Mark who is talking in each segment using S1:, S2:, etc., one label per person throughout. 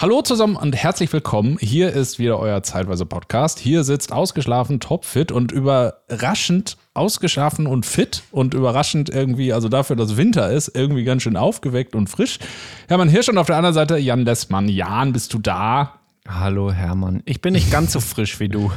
S1: Hallo zusammen und herzlich willkommen. Hier ist wieder euer Zeitweise Podcast. Hier sitzt ausgeschlafen, topfit und überraschend ausgeschlafen und fit und überraschend irgendwie, also dafür, dass Winter ist, irgendwie ganz schön aufgeweckt und frisch. Hermann Hirsch und auf der anderen Seite Jan Lessmann. Jan, bist du da?
S2: Hallo Hermann. Ich bin nicht ganz so frisch wie du.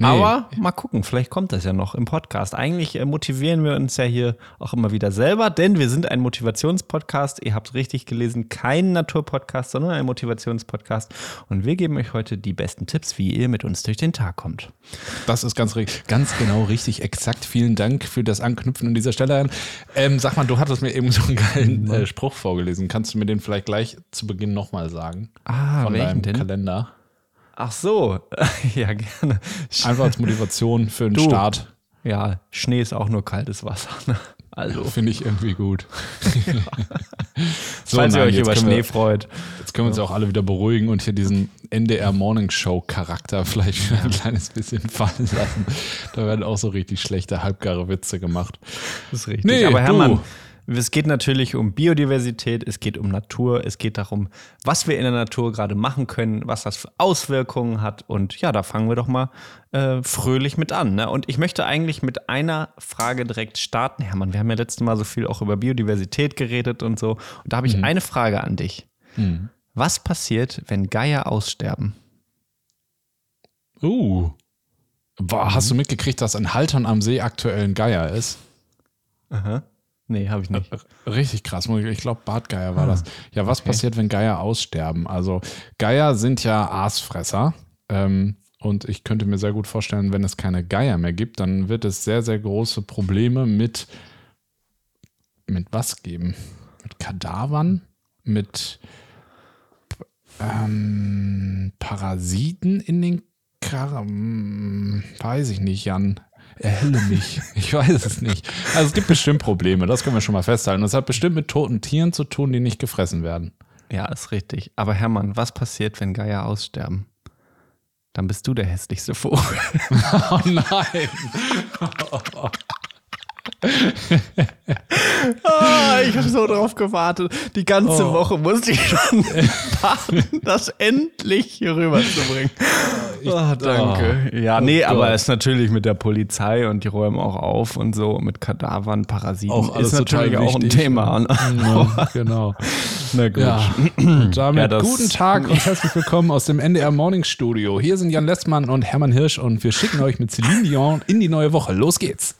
S2: Nee. Aber mal gucken, vielleicht kommt das ja noch im Podcast. Eigentlich äh, motivieren wir uns ja hier auch immer wieder selber, denn wir sind ein Motivationspodcast. Ihr habt richtig gelesen, kein Naturpodcast, sondern ein Motivationspodcast. Und wir geben euch heute die besten Tipps, wie ihr mit uns durch den Tag kommt.
S1: Das ist ganz, ganz genau richtig, exakt. Vielen Dank für das Anknüpfen an dieser Stelle. Ähm, sag mal, du hattest mir eben so einen geilen äh, Spruch vorgelesen. Kannst du mir den vielleicht gleich zu Beginn nochmal sagen?
S2: Ah,
S1: von
S2: welchen
S1: deinem
S2: denn?
S1: Kalender.
S2: Ach so, ja, gerne.
S1: Einfach als Motivation für den
S2: Du.
S1: Start.
S2: Ja, Schnee ist auch nur kaltes Wasser. ne? Also,
S1: Finde ich irgendwie gut. so,
S2: falls ihr
S1: nein,
S2: euch
S1: jetzt
S2: über Schnee
S1: wir,
S2: freut.
S1: Jetzt können wir uns auch alle wieder beruhigen und hier diesen NDR Morning Show Charakter vielleicht wieder ein kleines bisschen fallen lassen. Da werden auch so richtig schlechte, halbgare Witze gemacht.
S2: Das ist richtig.
S1: Nee,
S2: Aber
S1: du.
S2: Es geht natürlich um Biodiversität, es geht um Natur, es geht darum, was wir in der Natur gerade machen können, was das für Auswirkungen hat. Und ja, da fangen wir doch mal äh, fröhlich mit an. Ne? Und ich möchte eigentlich mit einer Frage direkt starten, Hermann. Wir haben ja letztes Mal so viel auch über Biodiversität geredet und so. Und da habe ich
S1: Mhm.
S2: eine Frage an dich. Was passiert, wenn Geier aussterben?
S1: Uh. Boah, hast du mitgekriegt, dass in Haltern am See aktuell ein Geier ist?
S2: Aha. Nee, habe ich nicht.
S1: Richtig krass. Ich glaube, Bartgeier war das. Ja, was passiert, wenn Geier aussterben? Also, Geier sind ja Aasfresser. Ähm, und ich könnte mir sehr gut vorstellen, wenn es keine Geier mehr gibt, dann wird es sehr, sehr große Probleme mit, mit was geben? Mit Kadavern? Mit ähm, Parasiten in den Kar hm, Weiß ich nicht, Jan. Erhelle mich. Ich weiß es nicht. Also es gibt bestimmt Probleme, das können wir schon mal festhalten. Das hat bestimmt mit toten Tieren zu tun, die nicht gefressen werden.
S2: Ja, ist richtig. Aber Hermann, was passiert, wenn Geier aussterben? Dann bist du der hässlichste Vogel.
S1: Oh nein.
S2: Ah, ich habe so drauf gewartet. Die ganze
S1: Oh.
S2: Woche musste ich schon warten, das endlich hier rüberzubringen. Oh, danke. ja,
S1: Oh
S2: nee,
S1: Gott.
S2: aber es ist natürlich mit der Polizei und die räumen auch auf und so mit Kadavern, Parasiten.
S1: Auch alles
S2: ist natürlich auch ein. Thema.
S1: Ja, genau.
S2: Na gut.
S1: Ja. Und damit
S2: Ja,
S1: guten Tag und herzlich willkommen aus dem NDR Morning Studio. Hier sind Jan Lessmann und Hermann Hirsch und wir schicken euch mit Celine Dion in die neue Woche. Los geht's.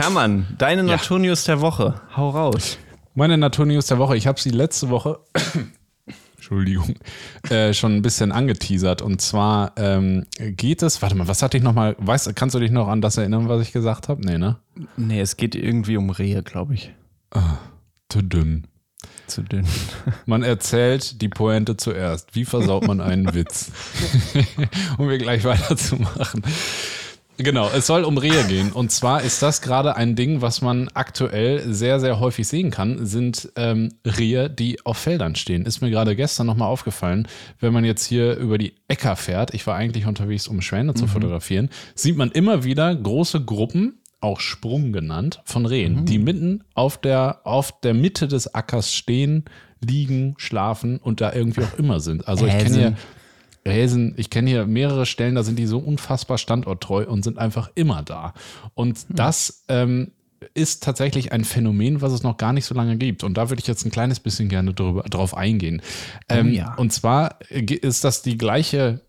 S2: Hermann, deine
S1: Ja.
S2: Naturnews der Woche. Hau raus.
S1: Meine Naturnews der Woche. Ich habe sie letzte Woche, Entschuldigung, äh, schon ein bisschen angeteasert. Und zwar ähm, geht es, warte mal, was hatte ich nochmal, weißt, kannst du dich noch an das erinnern, was ich gesagt habe? Nee, ne?
S2: Nee, es geht irgendwie um Rehe, glaube ich.
S1: Zu dünn.
S2: Zu dünn.
S1: Man erzählt die Pointe zuerst. Wie versaut man einen Witz? um wir gleich weiterzumachen. Genau, es soll um Rehe gehen. Und zwar ist das gerade ein Ding, was man aktuell sehr, sehr häufig sehen kann, sind ähm, Rehe, die auf Feldern stehen. Ist mir gerade gestern nochmal aufgefallen, wenn man jetzt hier über die Äcker fährt, ich war eigentlich unterwegs, um Schwäne zu fotografieren, sieht man immer wieder große Gruppen, auch Sprung genannt, von Rehen, die mitten auf der, auf der Mitte des Ackers stehen, liegen, schlafen und da irgendwie auch immer sind. Also ich kenne
S2: Häsen.
S1: Häsen, ich kenne hier mehrere Stellen, da sind die so unfassbar standorttreu und sind einfach immer da. Und das ähm, ist tatsächlich ein Phänomen, was es noch gar nicht so lange gibt. Und da würde ich jetzt ein kleines bisschen gerne drüber, drauf eingehen. Ähm,
S2: ja.
S1: Und zwar ist das die gleiche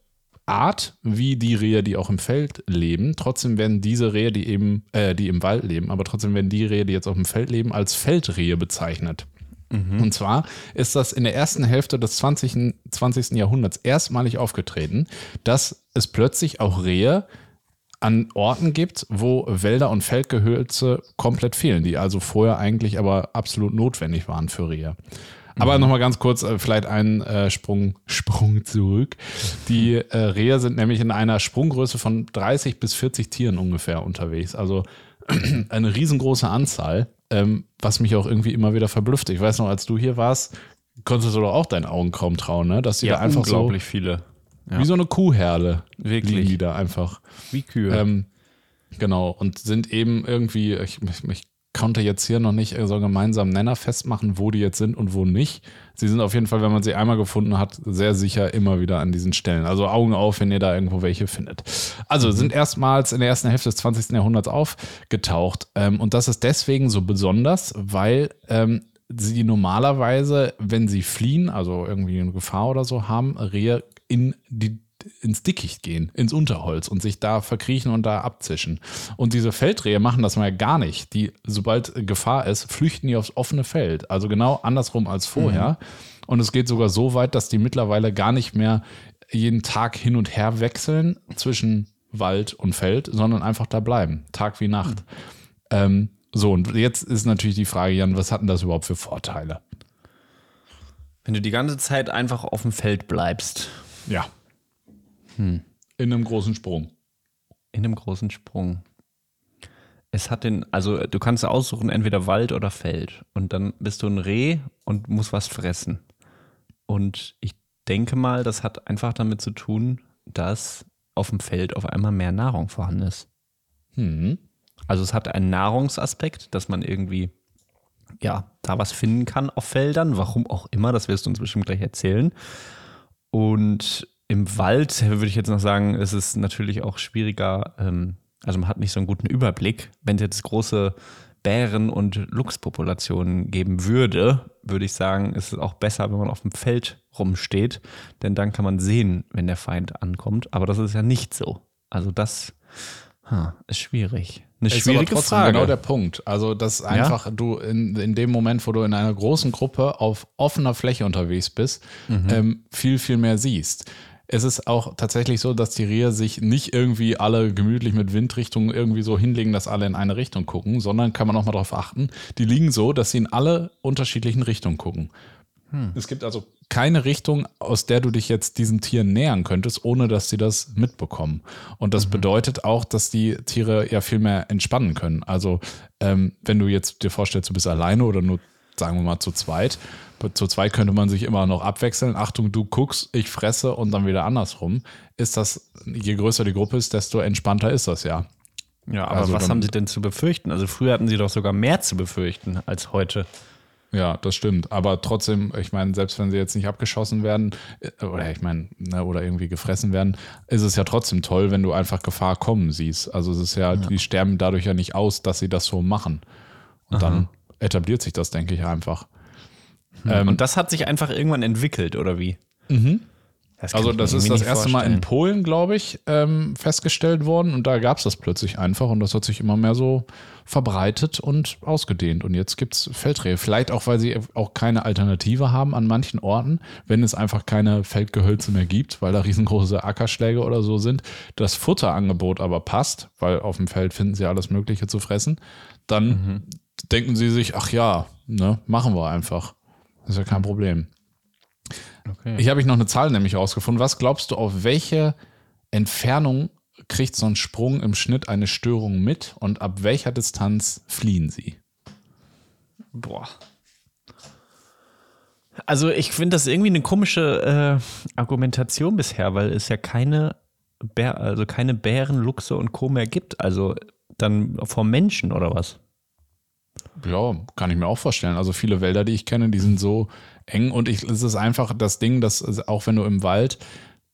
S1: Art wie die Rehe, die auch im Feld leben. Trotzdem werden diese Rehe, die eben, äh, die im Wald leben, aber trotzdem werden die Rehe, die jetzt auf dem Feld leben, als Feldrehe bezeichnet. Und zwar ist das in der ersten Hälfte des 20. 20. Jahrhunderts erstmalig aufgetreten, dass es plötzlich auch Rehe an Orten gibt, wo Wälder und Feldgehölze komplett fehlen, die also vorher eigentlich aber absolut notwendig waren für Rehe. Aber nochmal ganz kurz, äh, vielleicht einen äh, Sprung, Sprung zurück. Die äh, Rehe sind nämlich in einer Sprunggröße von 30 bis 40 Tieren ungefähr unterwegs. Also eine riesengroße Anzahl, ähm, was mich auch irgendwie immer wieder verblüfft. Ich weiß noch, als du hier warst, konntest du doch auch deinen Augen kaum trauen, ne? Dass die da einfach
S2: unglaublich viele.
S1: so wie so eine Kuhherde
S2: Wirklich.
S1: liegen die da einfach.
S2: Wie Kühe.
S1: Ähm, genau, und sind eben irgendwie, ich, ich, ich konnte jetzt hier noch nicht so gemeinsam Nenner festmachen, wo die jetzt sind und wo nicht. Sie sind auf jeden Fall, wenn man sie einmal gefunden hat, sehr sicher immer wieder an diesen Stellen. Also Augen auf, wenn ihr da irgendwo welche findet. Also mhm. sind erstmals in der ersten Hälfte des 20. Jahrhunderts aufgetaucht. Ähm, und das ist deswegen so besonders, weil ähm, sie normalerweise, wenn sie fliehen, also irgendwie eine Gefahr oder so haben, Rehe in die ins Dickicht gehen, ins Unterholz und sich da verkriechen und da abzischen. Und diese Feldrehe machen das mal gar nicht. Die, sobald Gefahr ist, flüchten die aufs offene Feld. Also genau andersrum als vorher. Mhm. Und es geht sogar so weit, dass die mittlerweile gar nicht mehr jeden Tag hin und her wechseln zwischen Wald und Feld, sondern einfach da bleiben, Tag wie Nacht. Mhm. Ähm, so, und jetzt ist natürlich die Frage, Jan, was hat denn das überhaupt für Vorteile?
S2: Wenn du die ganze Zeit einfach auf dem Feld bleibst.
S1: Ja. Hm. In einem großen Sprung.
S2: In einem großen Sprung. Es hat den, also du kannst aussuchen, entweder Wald oder Feld. Und dann bist du ein Reh und musst was fressen. Und ich denke mal, das hat einfach damit zu tun, dass auf dem Feld auf einmal mehr Nahrung vorhanden ist. Hm. Also es hat einen Nahrungsaspekt, dass man irgendwie ja, da was finden kann auf Feldern, warum auch immer, das wirst du uns bestimmt gleich erzählen. Und im Wald würde ich jetzt noch sagen, ist es natürlich auch schwieriger, ähm, also man hat nicht so einen guten Überblick. Wenn es jetzt große Bären- und Luchspopulationen geben würde, würde ich sagen, ist es auch besser, wenn man auf dem Feld rumsteht, denn dann kann man sehen, wenn der Feind ankommt. Aber das ist ja nicht so. Also das huh, ist schwierig.
S1: Eine ist schwierige aber Frage. Genau der Punkt. Also, dass einfach ja? du in, in dem Moment, wo du in einer großen Gruppe auf offener Fläche unterwegs bist, mhm. ähm, viel, viel mehr siehst es ist auch tatsächlich so, dass die Rehe sich nicht irgendwie alle gemütlich mit Windrichtungen irgendwie so hinlegen, dass alle in eine Richtung gucken, sondern kann man auch mal darauf achten, die liegen so, dass sie in alle unterschiedlichen Richtungen gucken. Hm. Es gibt also keine Richtung, aus der du dich jetzt diesen Tieren nähern könntest, ohne dass sie das mitbekommen. Und das mhm. bedeutet auch, dass die Tiere ja viel mehr entspannen können. Also ähm, wenn du jetzt dir vorstellst, du bist alleine oder nur, sagen wir mal, zu zweit, zu zweit könnte man sich immer noch abwechseln. Achtung, du guckst, ich fresse und dann wieder andersrum. Ist das, je größer die Gruppe ist, desto entspannter ist das ja.
S2: Ja, aber also was haben sie denn zu befürchten? Also früher hatten sie doch sogar mehr zu befürchten als heute.
S1: Ja, das stimmt. Aber trotzdem, ich meine, selbst wenn sie jetzt nicht abgeschossen werden, äh, oder ich meine, ne, oder irgendwie gefressen werden, ist es ja trotzdem toll, wenn du einfach Gefahr kommen siehst. Also es ist ja, ja. die sterben dadurch ja nicht aus, dass sie das so machen. Und Aha. dann etabliert sich das, denke ich, einfach.
S2: Hm. Ähm, und das hat sich einfach irgendwann entwickelt, oder wie?
S1: Mhm. Das also das ist das erste Mal in Polen, glaube ich, ähm, festgestellt worden und da gab es das plötzlich einfach und das hat sich immer mehr so verbreitet und ausgedehnt. Und jetzt gibt es Feldrehe. Vielleicht auch, weil sie auch keine Alternative haben an manchen Orten, wenn es einfach keine Feldgehölze mehr gibt, weil da riesengroße Ackerschläge oder so sind. Das Futterangebot aber passt, weil auf dem Feld finden sie alles Mögliche zu fressen. Dann mhm. Denken sie sich, ach ja, ne, machen wir einfach. Das ist ja kein Problem. Okay. Ich habe ich noch eine Zahl nämlich rausgefunden. Was glaubst du, auf welche Entfernung kriegt so ein Sprung im Schnitt eine Störung mit und ab welcher Distanz fliehen sie?
S2: Boah. Also ich finde das irgendwie eine komische äh, Argumentation bisher, weil es ja keine, Bär, also keine Bären, Luchse und Co. mehr gibt. Also dann vor Menschen oder was?
S1: Ja, kann ich mir auch vorstellen. Also viele Wälder, die ich kenne, die sind so eng und ich, es ist einfach das Ding, dass auch wenn du im Wald,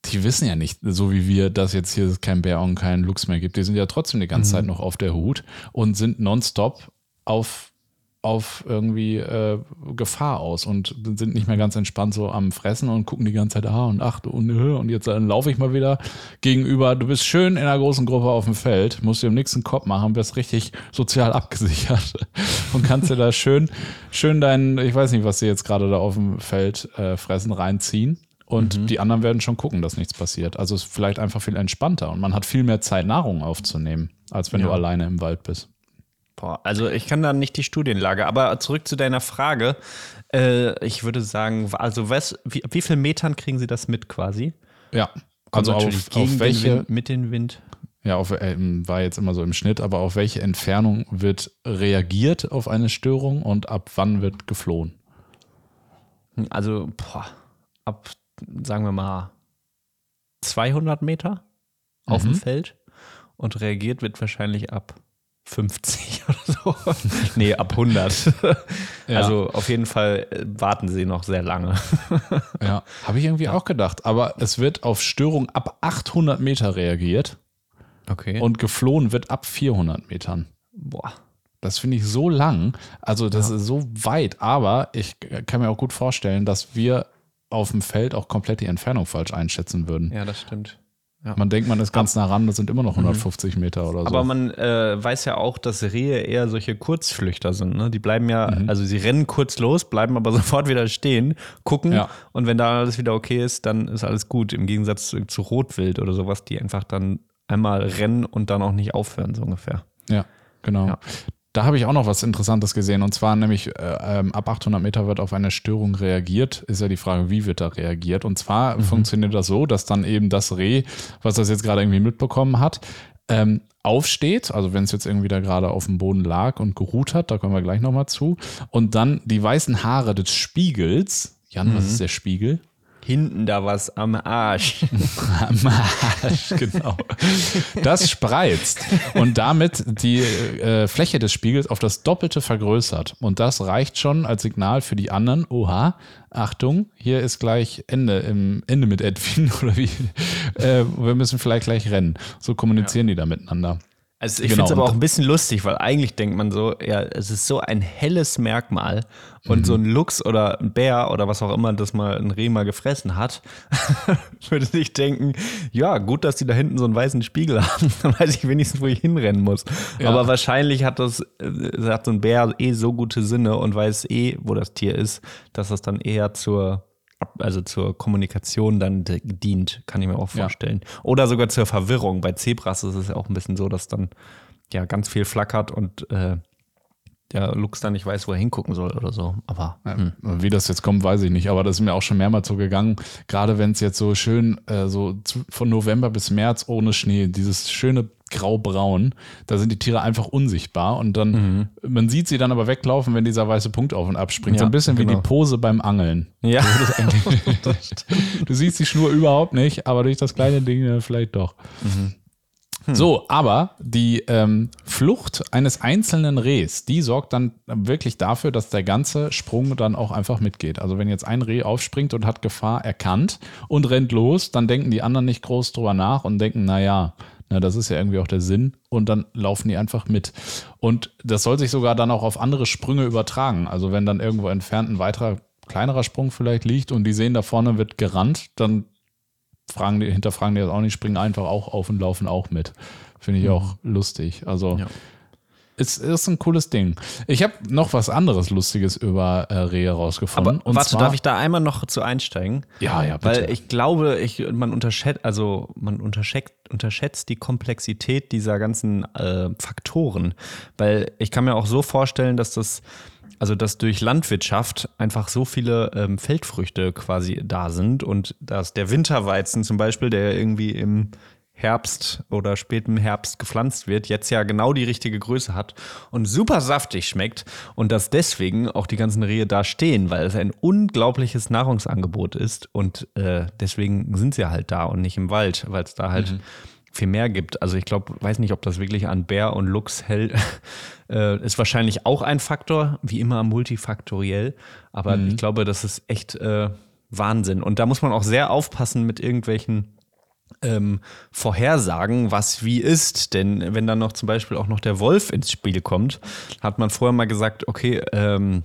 S1: die wissen ja nicht, so wie wir, dass jetzt hier kein Bär und kein Luchs mehr gibt. Die sind ja trotzdem die ganze mhm. Zeit noch auf der Hut und sind nonstop auf auf irgendwie äh, Gefahr aus und sind nicht mehr ganz entspannt so am Fressen und gucken die ganze Zeit, ah und ach und, und jetzt dann laufe ich mal wieder gegenüber. Du bist schön in einer großen Gruppe auf dem Feld, musst dir im nächsten Kopf machen, wirst richtig sozial abgesichert und kannst dir da schön, schön deinen, ich weiß nicht, was sie jetzt gerade da auf dem Feld äh, fressen, reinziehen. Und mhm. die anderen werden schon gucken, dass nichts passiert. Also es ist vielleicht einfach viel entspannter und man hat viel mehr Zeit, Nahrung aufzunehmen, als wenn ja. du alleine im Wald bist.
S2: Boah, also ich kann da nicht die Studienlage, aber zurück zu deiner Frage. Äh, ich würde sagen, also was, wie, wie viel Metern kriegen Sie das mit quasi?
S1: Ja, also auf, auf welche,
S2: Wind, mit dem Wind.
S1: Ja, auf, äh, war jetzt immer so im Schnitt, aber auf welche Entfernung wird reagiert auf eine Störung und ab wann wird geflohen?
S2: Also, boah, ab, sagen wir mal, 200 Meter auf mhm. dem Feld und reagiert wird wahrscheinlich ab 50 oder so. nee, ab 100. Ja. Also auf jeden Fall äh, warten sie noch sehr lange.
S1: ja, habe ich irgendwie ja. auch gedacht. Aber es wird auf Störung ab 800 Meter reagiert.
S2: Okay.
S1: Und geflohen wird ab 400 Metern.
S2: Boah.
S1: Das finde ich so lang. Also das ja. ist so weit. Aber ich kann mir auch gut vorstellen, dass wir auf dem Feld auch komplett die Entfernung falsch einschätzen würden.
S2: Ja, das stimmt. Ja.
S1: Man denkt, man ist ganz nah ran, das sind immer noch 150 mhm. Meter oder so.
S2: Aber man äh, weiß ja auch, dass Rehe eher solche Kurzflüchter sind. Ne? Die bleiben ja, mhm. also sie rennen kurz los, bleiben aber sofort wieder stehen, gucken ja. und wenn da alles wieder okay ist, dann ist alles gut. Im Gegensatz zu, zu Rotwild oder sowas, die einfach dann einmal rennen und dann auch nicht aufhören, so ungefähr.
S1: Ja, genau. Ja. Da habe ich auch noch was Interessantes gesehen und zwar nämlich äh, ähm, ab 800 Meter wird auf eine Störung reagiert. Ist ja die Frage, wie wird da reagiert? Und zwar mhm. funktioniert das so, dass dann eben das Reh, was das jetzt gerade irgendwie mitbekommen hat, ähm, aufsteht, also wenn es jetzt irgendwie da gerade auf dem Boden lag und geruht hat, da kommen wir gleich nochmal zu, und dann die weißen Haare des Spiegels, Jan, mhm. was ist der Spiegel?
S2: Hinten da was am Arsch.
S1: am Arsch, genau. Das spreizt und damit die äh, Fläche des Spiegels auf das Doppelte vergrößert. Und das reicht schon als Signal für die anderen. Oha, Achtung, hier ist gleich Ende im Ende mit Edwin oder wie. Äh, wir müssen vielleicht gleich rennen. So kommunizieren ja. die da miteinander.
S2: Also ich genau. finde es aber auch ein bisschen lustig, weil eigentlich denkt man so, ja, es ist so ein helles Merkmal und mhm. so ein Luchs oder ein Bär oder was auch immer, das mal ein Reh mal gefressen hat, würde sich denken, ja, gut, dass die da hinten so einen weißen Spiegel haben, dann weiß ich wenigstens, wo ich hinrennen muss. Ja. Aber wahrscheinlich hat das, äh, hat so ein Bär eh so gute Sinne und weiß eh, wo das Tier ist, dass das dann eher zur also zur Kommunikation dann dient, kann ich mir auch vorstellen. Ja. Oder sogar zur Verwirrung. Bei Zebras ist es ja auch ein bisschen so, dass dann ja ganz viel flackert und äh, der Lux dann nicht weiß, wo er hingucken soll oder so. Aber
S1: hm. wie das jetzt kommt, weiß ich nicht. Aber das ist mir auch schon mehrmals so gegangen. Gerade wenn es jetzt so schön äh, so zu, von November bis März ohne Schnee, dieses schöne grau-braun, da sind die Tiere einfach unsichtbar und dann, mhm. man sieht sie dann aber weglaufen, wenn dieser weiße Punkt auf und ab springt. Ja, so ein bisschen genau. wie die Pose beim Angeln.
S2: Ja.
S1: du siehst die Schnur überhaupt nicht, aber durch das kleine Ding äh, vielleicht doch. Mhm. Hm. So, aber die ähm, Flucht eines einzelnen Rehs, die sorgt dann wirklich dafür, dass der ganze Sprung dann auch einfach mitgeht. Also wenn jetzt ein Reh aufspringt und hat Gefahr erkannt und rennt los, dann denken die anderen nicht groß drüber nach und denken, naja, na, das ist ja irgendwie auch der Sinn. Und dann laufen die einfach mit. Und das soll sich sogar dann auch auf andere Sprünge übertragen. Also wenn dann irgendwo entfernt ein weiterer kleinerer Sprung vielleicht liegt und die sehen, da vorne wird gerannt, dann fragen die, hinterfragen die das auch nicht, springen einfach auch auf und laufen auch mit. Finde ich mhm. auch lustig. Also ja. es ist ein cooles Ding. Ich habe noch was anderes Lustiges über äh, Rehe rausgefunden.
S2: Aber warte, zwar, darf ich da einmal noch zu einsteigen?
S1: Ja, ja,
S2: bitte. Weil ich glaube, ich, man unterschätzt, also man unterschätzt, unterschätzt die Komplexität dieser ganzen äh, Faktoren. Weil ich kann mir auch so vorstellen, dass das also dass durch Landwirtschaft einfach so viele ähm, Feldfrüchte quasi da sind und dass der Winterweizen zum Beispiel, der irgendwie im Herbst oder spätem Herbst gepflanzt wird, jetzt ja genau die richtige Größe hat und super saftig schmeckt und dass deswegen auch die ganzen Rehe da stehen, weil es ein unglaubliches Nahrungsangebot ist und äh, deswegen sind sie halt da und nicht im Wald, weil es da halt mhm viel mehr gibt. Also ich glaube, weiß nicht, ob das wirklich an Bär und Lux hält. äh, ist wahrscheinlich auch ein Faktor, wie immer multifaktoriell. Aber mhm. ich glaube, das ist echt äh, Wahnsinn. Und da muss man auch sehr aufpassen mit irgendwelchen ähm, Vorhersagen, was wie ist. Denn wenn dann noch zum Beispiel auch noch der Wolf ins Spiel kommt, hat man vorher mal gesagt, okay, ähm,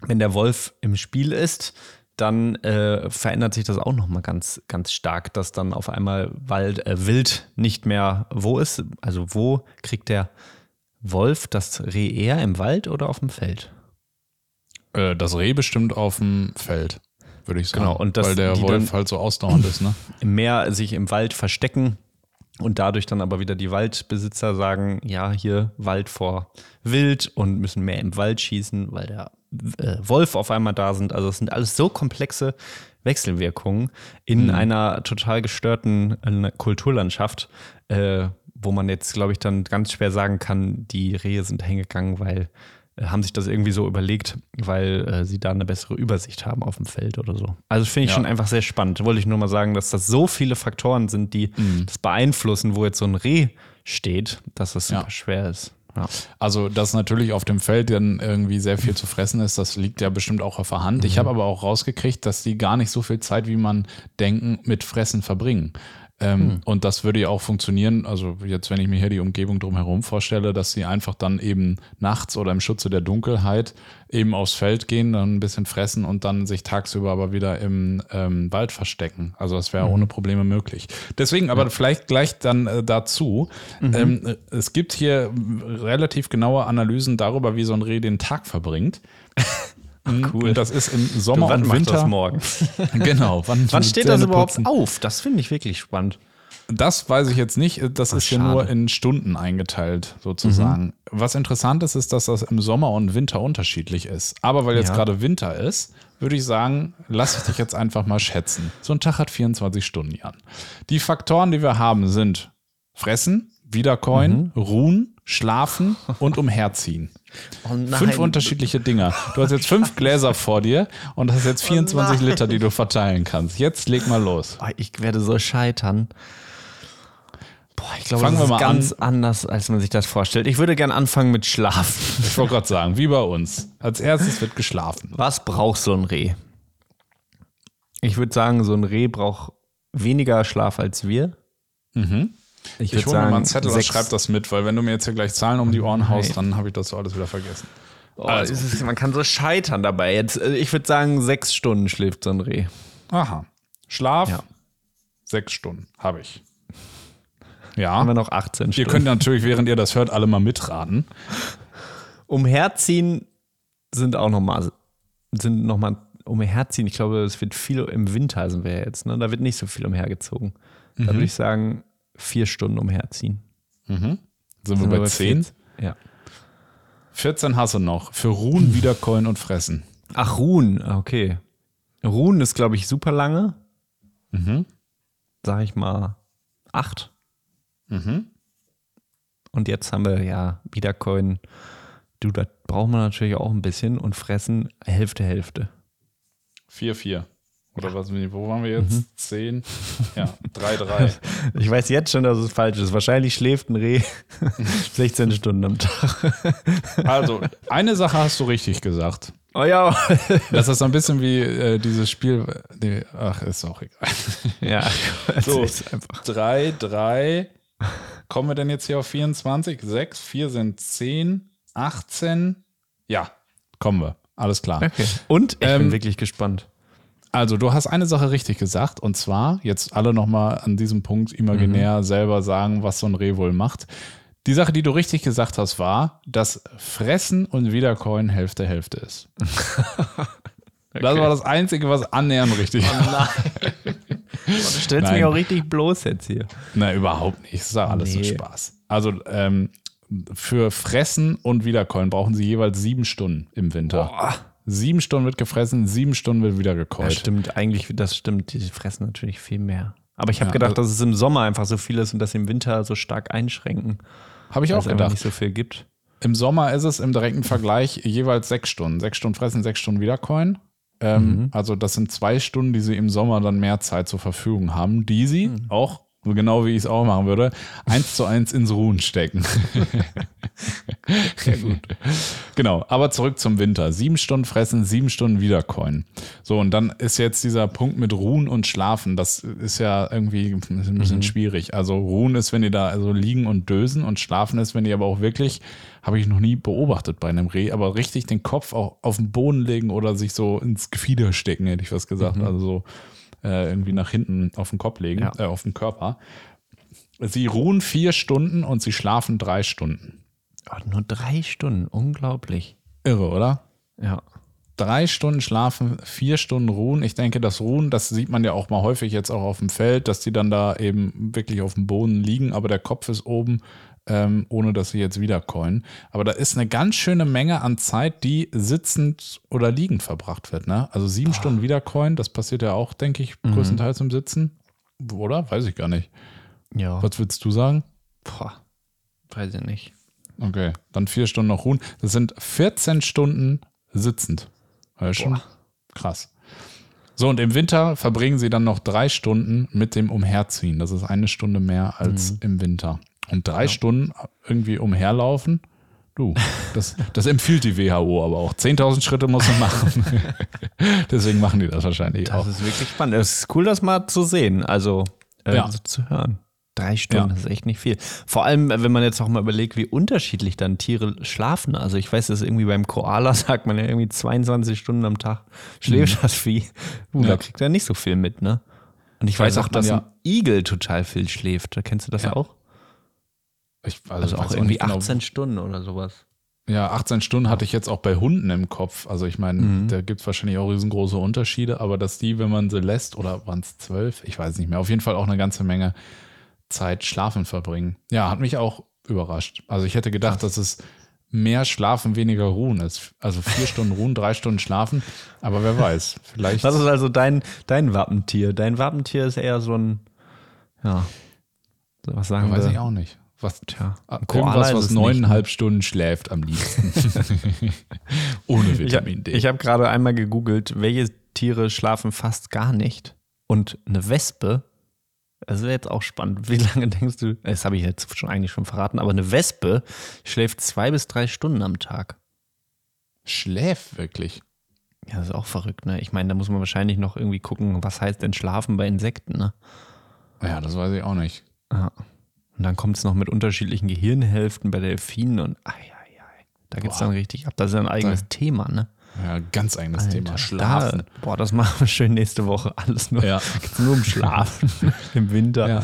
S2: wenn der Wolf im Spiel ist, dann äh, verändert sich das auch nochmal ganz, ganz stark, dass dann auf einmal Wald, äh, Wild nicht mehr wo ist. Also wo kriegt der Wolf das Reh eher im Wald oder auf dem Feld?
S1: Äh, das Reh bestimmt auf dem Feld, würde ich sagen.
S2: Genau, und das,
S1: weil der Wolf halt so ausdauernd ist, ne?
S2: Mehr sich im Wald verstecken und dadurch dann aber wieder die Waldbesitzer sagen, ja, hier Wald vor Wild und müssen mehr im Wald schießen, weil der Wolf auf einmal da sind. Also es sind alles so komplexe Wechselwirkungen in mhm. einer total gestörten äh, Kulturlandschaft, äh, wo man jetzt, glaube ich, dann ganz schwer sagen kann, die Rehe sind hingegangen, weil äh, haben sich das irgendwie so überlegt, weil äh, sie da eine bessere Übersicht haben auf dem Feld oder so. Also finde ich ja. schon einfach sehr spannend. Wollte ich nur mal sagen, dass das so viele Faktoren sind, die mhm. das beeinflussen, wo jetzt so ein Reh steht, dass das super ja. schwer ist. Ja.
S1: Also, dass natürlich auf dem Feld dann irgendwie sehr viel zu fressen ist, das liegt ja bestimmt auch auf der Hand. Ich habe aber auch rausgekriegt, dass die gar nicht so viel Zeit, wie man denken, mit Fressen verbringen. Ähm, Und das würde ja auch funktionieren, also jetzt, wenn ich mir hier die Umgebung drumherum vorstelle, dass sie einfach dann eben nachts oder im Schutze der Dunkelheit eben aufs Feld gehen, dann ein bisschen fressen und dann sich tagsüber aber wieder im ähm, Wald verstecken. Also das wäre ohne Probleme möglich. Deswegen aber vielleicht gleich dann äh, dazu. Ähm, äh, es gibt hier relativ genaue Analysen darüber, wie so ein Reh den Tag verbringt. cool. Und das ist im Sommer
S2: wann
S1: und
S2: macht
S1: Winter.
S2: das morgen?
S1: Genau. Wann,
S2: Wann steht das überhaupt
S1: putzen.
S2: auf? Das finde ich wirklich spannend.
S1: Das weiß ich jetzt nicht. Das ist hier
S2: schade.
S1: nur in Stunden eingeteilt, sozusagen. Was interessant ist, ist, dass das im Sommer und Winter unterschiedlich ist. Aber weil jetzt
S2: Ja.
S1: gerade Winter ist, würde ich sagen, lass ich dich jetzt einfach mal schätzen. So ein Tag hat 24 Stunden, Jan. Die Faktoren, die wir haben, sind Fressen, Wiederkäuen, Ruhen, Schlafen und Umherziehen.
S2: Oh.
S1: Fünf unterschiedliche Dinger. Du hast jetzt fünf Gläser vor dir und hast jetzt 24
S2: nein.
S1: Liter, die du verteilen kannst. Jetzt leg mal los.
S2: Oh, ich werde so scheitern. Boah, ich glaube,
S1: Fangen
S2: das
S1: wir
S2: ist
S1: mal
S2: ganz anders, als man sich das vorstellt. Ich würde gern anfangen mit Schlafen.
S1: Ich wollte gerade sagen, wie bei uns. Als erstes wird geschlafen.
S2: Was braucht so ein Reh? Ich würde sagen, so ein Reh braucht weniger Schlaf als wir.
S1: Mhm.
S2: Ich
S1: Ich hole mir mal einen Zettel und
S2: sechs-
S1: schreib das mit, weil wenn du mir jetzt hier gleich Zahlen um die Ohren haust, dann habe ich das so alles wieder vergessen.
S2: Oh, es ist, man kann so scheitern dabei. Jetzt, äh, ich würde sagen, sechs Stunden schläft so ein Reh.
S1: Aha. Schlaf,
S2: Ja.
S1: sechs Stunden habe ich.
S2: Haben wir
S1: Ja.
S2: noch 18
S1: Ihr
S2: Stunden.
S1: könnt natürlich, während ihr das hört, alle mal mitraten.
S2: Umherziehen sind auch nochmal, sind noch mal umherziehen. Ich glaube, es wird viel im Winter sind wir ja jetzt, ne? Da wird nicht so viel umhergezogen. Da würde ich sagen, vier Stunden umherziehen.
S1: Sind wir
S2: Sind
S1: bei
S2: wir
S1: 10?
S2: 14? Ja.
S1: 14 hasse noch. Für Ruhen, Wiederkäuen und Fressen.
S2: Ach, Ruhen, okay. Ruhen ist, glaube ich, super lange.
S1: Mhm.
S2: Sag ich mal acht.
S1: Mhm.
S2: Und jetzt haben wir ja Wiedercoin. Du, das braucht man natürlich auch ein bisschen und fressen Hälfte, Hälfte.
S1: 4, 4. Oder was, wo waren wir jetzt? 10? Ja, 3, 3.
S2: Ich weiß jetzt schon, dass es falsch ist. Wahrscheinlich schläft ein Reh 16 Stunden am Tag.
S1: Also, eine Sache hast du richtig gesagt.
S2: Oh ja.
S1: Das ist so ein bisschen wie äh, dieses Spiel. Nee, ach, ist auch egal.
S2: ja,
S1: So. 3, 3. Kommen wir denn jetzt hier auf 24? 6, 4 sind 10, 18. Ja, kommen wir. Alles klar.
S2: Okay. Und ich
S1: Ähm,
S2: bin wirklich gespannt.
S1: Also, du hast eine Sache richtig gesagt, und zwar jetzt alle nochmal an diesem Punkt imaginär selber sagen, was so ein Reh wohl macht. Die Sache, die du richtig gesagt hast, war, dass Fressen und Wiederkäuen Hälfte Hälfte ist. Das war das Einzige, was annähernd richtig war.
S2: Du stellst
S1: Nein.
S2: mich auch richtig bloß jetzt hier.
S1: Na, überhaupt nicht. Das ist ja alles so
S2: Nee.
S1: Spaß. Also, ähm, für Fressen und Wiederkäuen brauchen sie jeweils sieben Stunden im Winter. Sieben Stunden wird gefressen, sieben Stunden wird wieder
S2: Ja,
S1: gekeult.
S2: stimmt, eigentlich, das stimmt. Die fressen natürlich viel mehr. Aber ich habe
S1: Ja,
S2: gedacht,
S1: also-
S2: dass es im Sommer einfach so viel ist und das im Winter so stark einschränken.
S1: Habe ich auch gedacht.
S2: nicht so viel gibt.
S1: Im Sommer ist es im direkten Vergleich jeweils sechs Stunden. Sechs Stunden fressen, sechs Stunden Wiedercoin. Ähm, Also das sind zwei Stunden, die sie im Sommer dann mehr Zeit zur Verfügung haben, die sie auch, genau wie ich es auch machen würde, eins zu eins ins Ruhen stecken. Sehr gut. Genau, aber zurück zum Winter. Sieben Stunden fressen, sieben Stunden Wiedercoin. So, und dann ist jetzt dieser Punkt mit Ruhen und Schlafen, das ist ja irgendwie ein bisschen schwierig. Also Ruhen ist, wenn die da also liegen und dösen und Schlafen ist, wenn die aber auch wirklich, habe ich noch nie beobachtet bei einem Reh, aber richtig den Kopf auch auf den Boden legen oder sich so ins Gefieder stecken, hätte ich was gesagt. Also so äh, irgendwie nach hinten auf den Kopf legen,
S2: Ja.
S1: äh, auf den Körper. Sie ruhen vier Stunden und sie schlafen drei Stunden.
S2: Oh, nur drei Stunden, unglaublich.
S1: Irre, oder?
S2: Ja.
S1: drei Stunden schlafen, vier Stunden ruhen. Ich denke, das Ruhen, das sieht man ja auch mal häufig jetzt auch auf dem Feld, dass die dann da eben wirklich auf dem Boden liegen, aber der Kopf ist oben, ähm, ohne dass sie jetzt wiedercoin. Aber da ist eine ganz schöne Menge an Zeit, die sitzend oder liegend verbracht wird. Ne? Also sieben Stunden wiedercoin, das passiert ja auch, denke ich, größtenteils im Sitzen. Oder? Weiß ich gar nicht.
S2: Ja.
S1: Was würdest du sagen?
S2: Boah, weiß ich nicht.
S1: Okay, dann vier Stunden noch ruhen. Das sind 14 Stunden sitzend. Das schon krass. So, und im Winter verbringen sie dann noch drei Stunden mit dem Umherziehen. Das ist eine Stunde mehr als im Winter. Und drei Stunden irgendwie umherlaufen. Du, das, das empfiehlt die WHO aber auch. 10.000 Schritte muss man machen. Deswegen machen die das wahrscheinlich
S2: Das
S1: auch.
S2: ist wirklich spannend. Es ist cool, das mal zu sehen, also äh,
S1: Ja.
S2: so zu hören. Drei Stunden,
S1: Ja.
S2: das ist echt nicht viel. Vor allem, wenn man jetzt auch mal überlegt, wie unterschiedlich dann Tiere schlafen. Also ich weiß, dass irgendwie beim Koala sagt man ja irgendwie 22 Stunden am Tag schläft das Vieh. Uh,
S1: Ja.
S2: Da kriegt er nicht so viel mit, ne? Und ich weiß auch, dass
S1: ja-
S2: ein Igel total viel schläft. Kennst du das
S1: Ja.
S2: auch?
S1: Ich,
S2: Also
S1: weiß
S2: auch irgendwie
S1: genau.
S2: 18 Stunden oder sowas.
S1: Ja, 18 Stunden hatte ich jetzt auch bei Hunden im Kopf. Also ich meine,
S2: Mhm.
S1: da gibt es wahrscheinlich auch riesengroße Unterschiede, aber dass die, wenn man sie lässt, oder waren es zwölf? Ich weiß nicht mehr, auf jeden Fall auch eine ganze Menge Zeit schlafen verbringen. Ja, hat mich auch überrascht. Also ich hätte gedacht, dass es mehr Schlafen, weniger Ruhen ist. Also vier Stunden Ruhen, drei Stunden Schlafen. Aber wer weiß, vielleicht.
S2: Was ist also dein, dein Wappentier? Dein Wappentier ist eher so ein, ja, was sagen
S1: weiß
S2: wir?
S1: ich auch nicht. Was,
S2: Tja, ein
S1: irgendwas, was neuneinhalb Stunden schläft am liebsten. Ohne
S2: Ich,
S1: Vitamin D.
S2: ich habe gerade einmal gegoogelt, welche Tiere schlafen fast gar nicht. Und eine Wespe, das wäre jetzt auch spannend. Wie lange denkst du, das habe ich jetzt schon eigentlich schon verraten, aber eine Wespe schläft zwei bis drei Stunden am Tag.
S1: schläft wirklich.
S2: Ja, das ist auch verrückt, ne? Ich meine, da muss man wahrscheinlich noch irgendwie gucken, was heißt denn Schlafen bei Insekten, ne?
S1: Ja, das weiß ich auch nicht.
S2: Ja. Und dann kommt es noch mit unterschiedlichen Gehirnhälften bei Delfinen und ai, ai, ai. Da geht es dann richtig ab. Das ist ja ein eigenes Thema, ne?
S1: Ja, ganz eigenes Thema.
S2: Alter,
S1: Schlafen.
S2: Da, boah, das machen wir schön nächste Woche. Alles nur,
S1: Ja.
S2: nur um Schlafen im Winter.
S1: Ja.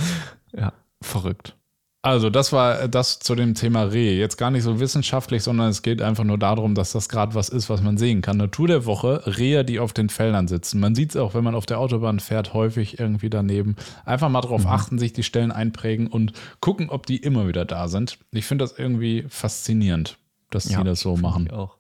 S2: ja, verrückt.
S1: Also, das war das zu dem Thema Reh. Jetzt gar nicht so wissenschaftlich, sondern es geht einfach nur darum, dass das gerade was ist, was man sehen kann. Natur der Woche, Rehe, die auf den Feldern sitzen. Man sieht es auch, wenn man auf der Autobahn fährt, häufig irgendwie daneben. Einfach mal drauf achten, sich die Stellen einprägen und gucken, ob die immer wieder da sind. Ich finde das irgendwie faszinierend, dass die das so machen.
S2: Ich auch.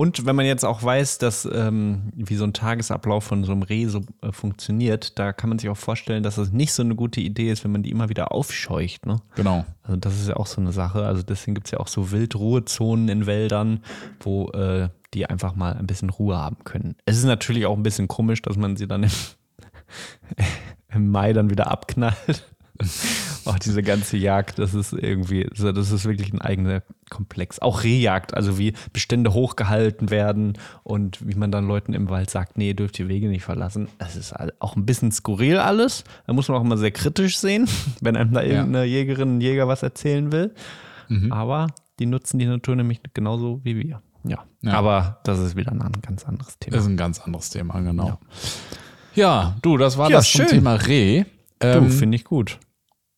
S2: Und wenn man jetzt auch weiß, dass ähm, wie so ein Tagesablauf von so einem Reh so äh, funktioniert, da kann man sich auch vorstellen, dass es nicht so eine gute Idee ist, wenn man die immer wieder aufscheucht. Ne?
S1: Genau.
S2: Also das ist ja auch so eine Sache. Also deswegen gibt es ja auch so Wildruhezonen in Wäldern, wo äh, die einfach mal ein bisschen Ruhe haben können. Es ist natürlich auch ein bisschen komisch, dass man sie dann im, im Mai dann wieder abknallt. Auch diese ganze Jagd, das ist irgendwie, das ist wirklich ein eigener Komplex. Auch Rehjagd, also wie Bestände hochgehalten werden und wie man dann Leuten im Wald sagt, nee, ihr dürft die Wege nicht verlassen. Das ist auch ein bisschen skurril alles. Da muss man auch immer sehr kritisch sehen, wenn einem da irgendeine Jägerin, ein Jäger was erzählen will. Aber die nutzen die Natur nämlich genauso wie wir. Ja.
S1: Ja.
S2: Aber das ist wieder ein ganz anderes Thema.
S1: Das ist ein ganz anderes Thema, genau. Ja, du, das war
S2: Ja,
S1: das zum
S2: schön.
S1: Thema Reh.
S2: du,
S1: Ähm,
S2: finde ich gut.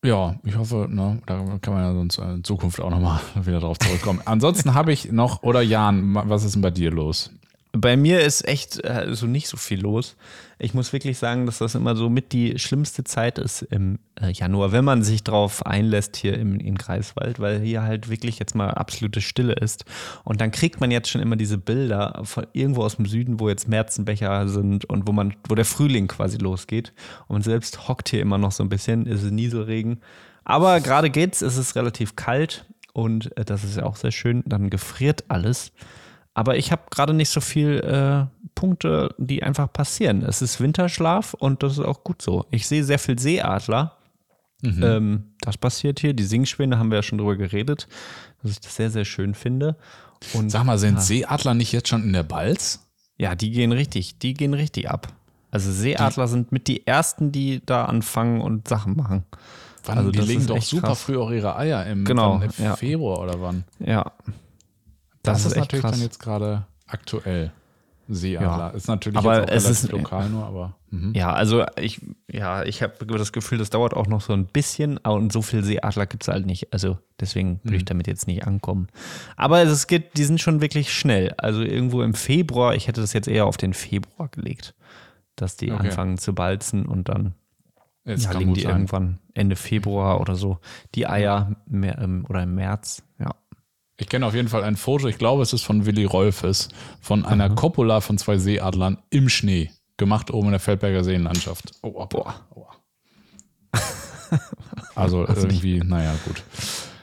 S1: Ja, ich hoffe, ne, da kann man ja sonst in Zukunft auch nochmal wieder drauf zurückkommen. Ansonsten habe ich noch, oder Jan, was ist denn bei dir los?
S2: Bei mir ist echt äh, so nicht so viel los. Ich muss wirklich sagen, dass das immer so mit die schlimmste Zeit ist im äh, Januar, wenn man sich drauf einlässt hier im, im Greifswald, weil hier halt wirklich jetzt mal absolute Stille ist. Und dann kriegt man jetzt schon immer diese Bilder von irgendwo aus dem Süden, wo jetzt Märzenbecher sind und wo man, wo der Frühling quasi losgeht. Und man selbst hockt hier immer noch so ein bisschen, es ist Nieselregen. Aber gerade geht's, es ist relativ kalt und äh, das ist ja auch sehr schön. Dann gefriert alles. Aber ich habe gerade nicht so viel äh, Punkte, die einfach passieren. Es ist Winterschlaf und das ist auch gut so. Ich sehe sehr viel Seeadler. Ähm, das passiert hier. Die Singschwäne haben wir ja schon drüber geredet, dass ich das sehr, sehr schön finde. Und
S1: Sag mal, sind Seeadler nicht jetzt schon in der Balz?
S2: ja, die gehen richtig, die gehen richtig ab. Also Seeadler sind mit die ersten, die da anfangen und Sachen machen.
S1: Wann,
S2: Also
S1: die legen doch super
S2: krass.
S1: früh auch ihre Eier im,
S2: Genau,
S1: im
S2: ja.
S1: Februar oder wann.
S2: Ja.
S1: Das, ist,
S2: echt
S1: natürlich
S2: krass.
S1: dann jetzt gerade aktuell. Seeadler.
S2: Ja.
S1: Ist natürlich
S2: Aber
S1: jetzt auch
S2: es
S1: relativ
S2: ist-
S1: lokal nur, aber. Mhm.
S2: Ja, also ich, ja, ich habe das Gefühl, das dauert auch noch so ein bisschen und so viel Seeadler gibt es halt nicht. Also deswegen würde ich damit jetzt nicht ankommen. Aber es geht, die sind schon wirklich schnell. Also irgendwo im Februar, ich hätte das jetzt eher auf den Februar gelegt, dass die
S1: Okay.
S2: anfangen zu balzen und dann
S1: Jetzt
S2: ja,
S1: gut
S2: die
S1: sein.
S2: irgendwann Ende Februar oder so die Eier mehr, ähm, oder im März. Ja.
S1: Ich kenne auf jeden Fall ein Foto, ich glaube, es ist von Willi Rolfes, von einer Coppola von zwei Seeadlern im Schnee. Gemacht oben in der Feldberger Seenlandschaft. Oh, boah. Aua. Also irgendwie, naja, gut.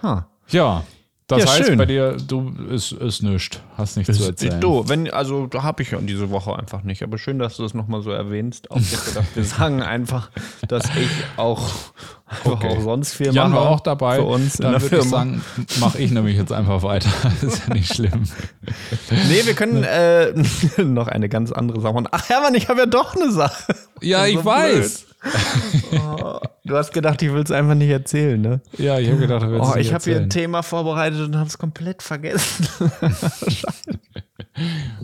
S2: Ah.
S1: Ja, das
S2: Ja,
S1: heißt
S2: schön.
S1: bei dir, du ist, ist nichts, hast nichts zu erzählen.
S2: Du, wenn, also da habe ich ja diese Woche einfach nicht. Aber schön, dass du das nochmal so erwähnst. Auch gedacht, wir sagen einfach, dass ich auch Okay. Auch sonst viel
S1: Jan war auch dabei.
S2: Für uns
S1: Dann würde ich sagen, mache ich nämlich jetzt einfach weiter. ist ja nicht schlimm.
S2: Nee, wir können äh, noch eine ganz andere Sache machen. Ach Hermann, ich habe ja doch eine Sache.
S1: Ja, ich so weiß.
S2: Oh, du hast gedacht, ich will es einfach nicht erzählen, ne?
S1: Ja, ich habe gedacht, du willst
S2: oh, Ich habe hier ein Thema vorbereitet und habe es komplett vergessen.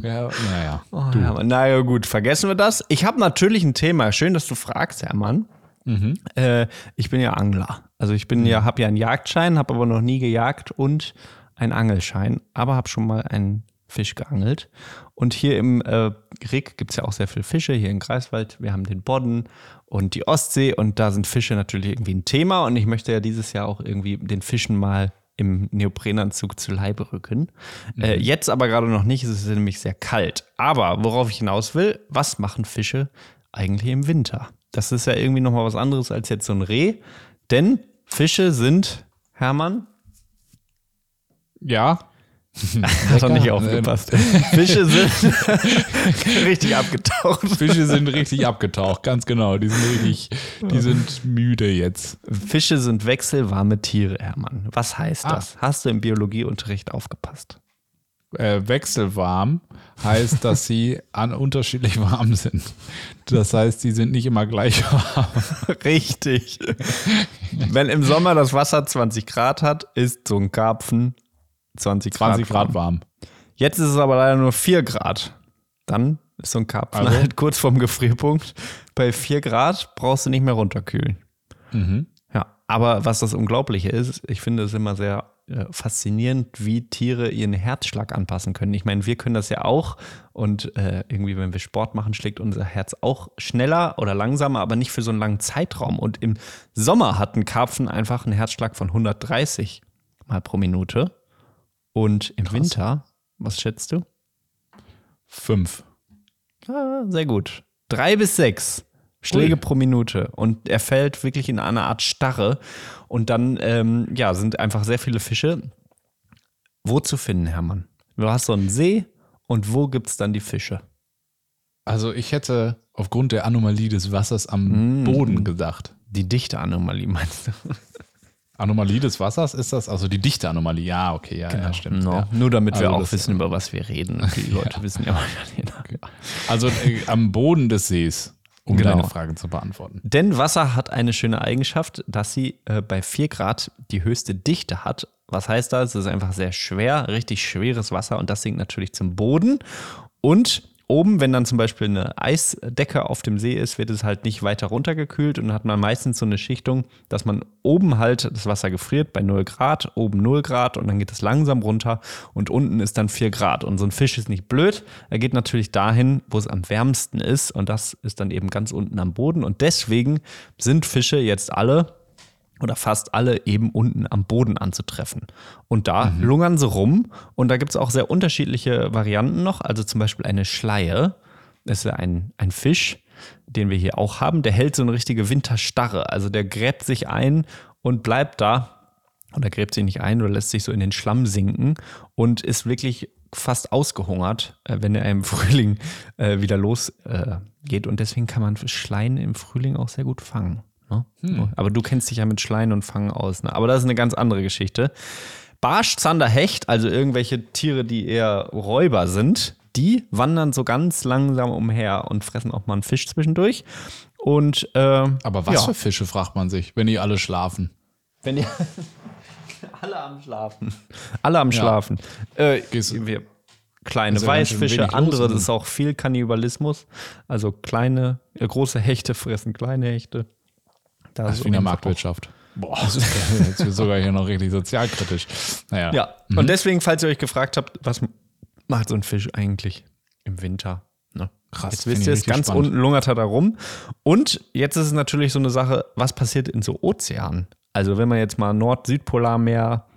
S1: ja, naja.
S2: Oh, Hermann, naja, gut, vergessen wir das. Ich habe natürlich ein Thema. Schön, dass du fragst, Hermann. Mhm. Äh, ich bin ja Angler. Also ich bin mhm. ja, habe ja einen Jagdschein, habe aber noch nie gejagt und einen Angelschein, aber habe schon mal einen Fisch geangelt. Und hier im äh, Rick gibt es ja auch sehr viele Fische, hier in Greifswald. Wir haben den Bodden und die Ostsee und da sind Fische natürlich irgendwie ein Thema. Und ich möchte ja dieses Jahr auch irgendwie den Fischen mal im Neoprenanzug zu Leibe rücken. Äh, mhm. Äh, jetzt aber gerade noch nicht, es ist nämlich sehr kalt. Aber worauf ich hinaus will, was machen Fische eigentlich im Winter? Das ist ja irgendwie nochmal was anderes als jetzt so ein Reh. Denn Fische sind, Hermann?
S1: Ja.
S2: Hat doch nicht aufgepasst. Fische sind richtig abgetaucht.
S1: Fische sind richtig abgetaucht, ganz genau. Die sind richtig, die sind müde jetzt.
S2: Fische sind wechselwarme Tiere, Hermann. Was heißt ah. das? Hast du im Biologieunterricht aufgepasst?
S1: Äh, wechselwarm heißt, dass sie an unterschiedlich warm sind. Das heißt, sie sind nicht immer gleich warm.
S2: Richtig. Wenn im Sommer das Wasser 20 Grad hat, ist so ein Karpfen 20 Grad,
S1: 20 Grad warm.
S2: Jetzt ist es aber leider nur 4 Grad. Dann ist so ein Karpfen also? halt kurz vorm Gefrierpunkt. Bei 4 Grad brauchst du nicht mehr runterkühlen. Mhm. Ja, aber was das Unglaubliche ist, ich finde es immer sehr äh, faszinierend, wie Tiere ihren Herzschlag anpassen können. Ich meine, wir können das ja auch und äh, irgendwie, wenn wir Sport machen, schlägt unser Herz auch schneller oder langsamer, aber nicht für so einen langen Zeitraum. Und im Sommer hat ein Karpfen einfach einen Herzschlag von 130 mal pro Minute. Und im Krass. Winter, was schätzt du?
S1: Fünf.
S2: Ah, sehr gut. Drei bis sechs Schläge Ui. pro Minute. Und er fällt wirklich in eine Art Starre. Und dann, ähm, ja, sind einfach sehr viele Fische. Wo zu finden, Hermann? Du hast so einen See und wo gibt es dann die Fische?
S1: Also ich hätte aufgrund der Anomalie des Wassers am mm. Boden gedacht.
S2: Die dichte Anomalie meinst du?
S1: Anomalie des Wassers ist das? Also die dichte Anomalie. Ja, okay, ja, genau. ja stimmt. No. Ja.
S2: Nur damit also wir auch wissen, über was wir reden. Die Leute ja. wissen ja mal
S1: okay. Also äh, am Boden des Sees, um genau. deine Frage zu beantworten.
S2: Denn Wasser hat eine schöne Eigenschaft, dass sie äh, bei 4 Grad die höchste Dichte hat. Was heißt das? Es ist einfach sehr schwer, richtig schweres Wasser und das sinkt natürlich zum Boden. Und oben, wenn dann zum Beispiel eine Eisdecke auf dem See ist, wird es halt nicht weiter runtergekühlt und dann hat man meistens so eine Schichtung, dass man oben halt das Wasser gefriert bei 0 Grad, oben 0 Grad und dann geht es langsam runter und unten ist dann 4 Grad. Und so ein Fisch ist nicht blöd, er geht natürlich dahin, wo es am wärmsten ist und das ist dann eben ganz unten am Boden und deswegen sind Fische jetzt alle oder fast alle eben unten am Boden anzutreffen. Und da mhm. lungern sie rum und da gibt es auch sehr unterschiedliche Varianten noch. Also zum Beispiel eine Schleie, das ist ja ein, ein Fisch, den wir hier auch haben, der hält so eine richtige Winterstarre. Also der gräbt sich ein und bleibt da. Oder gräbt sich nicht ein oder lässt sich so in den Schlamm sinken und ist wirklich fast ausgehungert, äh, wenn er im Frühling äh, wieder losgeht. und deswegen kann man Schleien im Frühling auch sehr gut fangen. Ne? Hm. Aber du kennst dich ja mit Schleien und Fangen aus. Ne? Aber das ist eine ganz andere Geschichte. Barsch, Zander, Hecht, also irgendwelche Tiere, die eher Räuber sind, die wandern so ganz langsam umher und fressen auch mal einen Fisch zwischendurch. Und, äh,
S1: Aber was ja. für Fische, fragt man sich, wenn die alle schlafen?
S2: Wenn die alle am Schlafen. Alle am Schlafen. Äh, wir, kleine also Weißfische, andere, das ist auch viel Kannibalismus. Also kleine, äh, große Hechte fressen kleine Hechte.
S1: Da das ist wie in der Marktwirtschaft. Boah, jetzt wird sogar hier noch richtig sozialkritisch. Naja.
S2: Ja, mhm. und deswegen, falls ihr euch gefragt habt, was macht so ein Fisch eigentlich im Winter? Ne? Krass. Jetzt wisst ihr es, ganz spannend. unten lungert er da rum. Und jetzt ist es natürlich so eine Sache, was passiert in so Ozeanen? Also, wenn man jetzt mal Nord-Südpolarmeer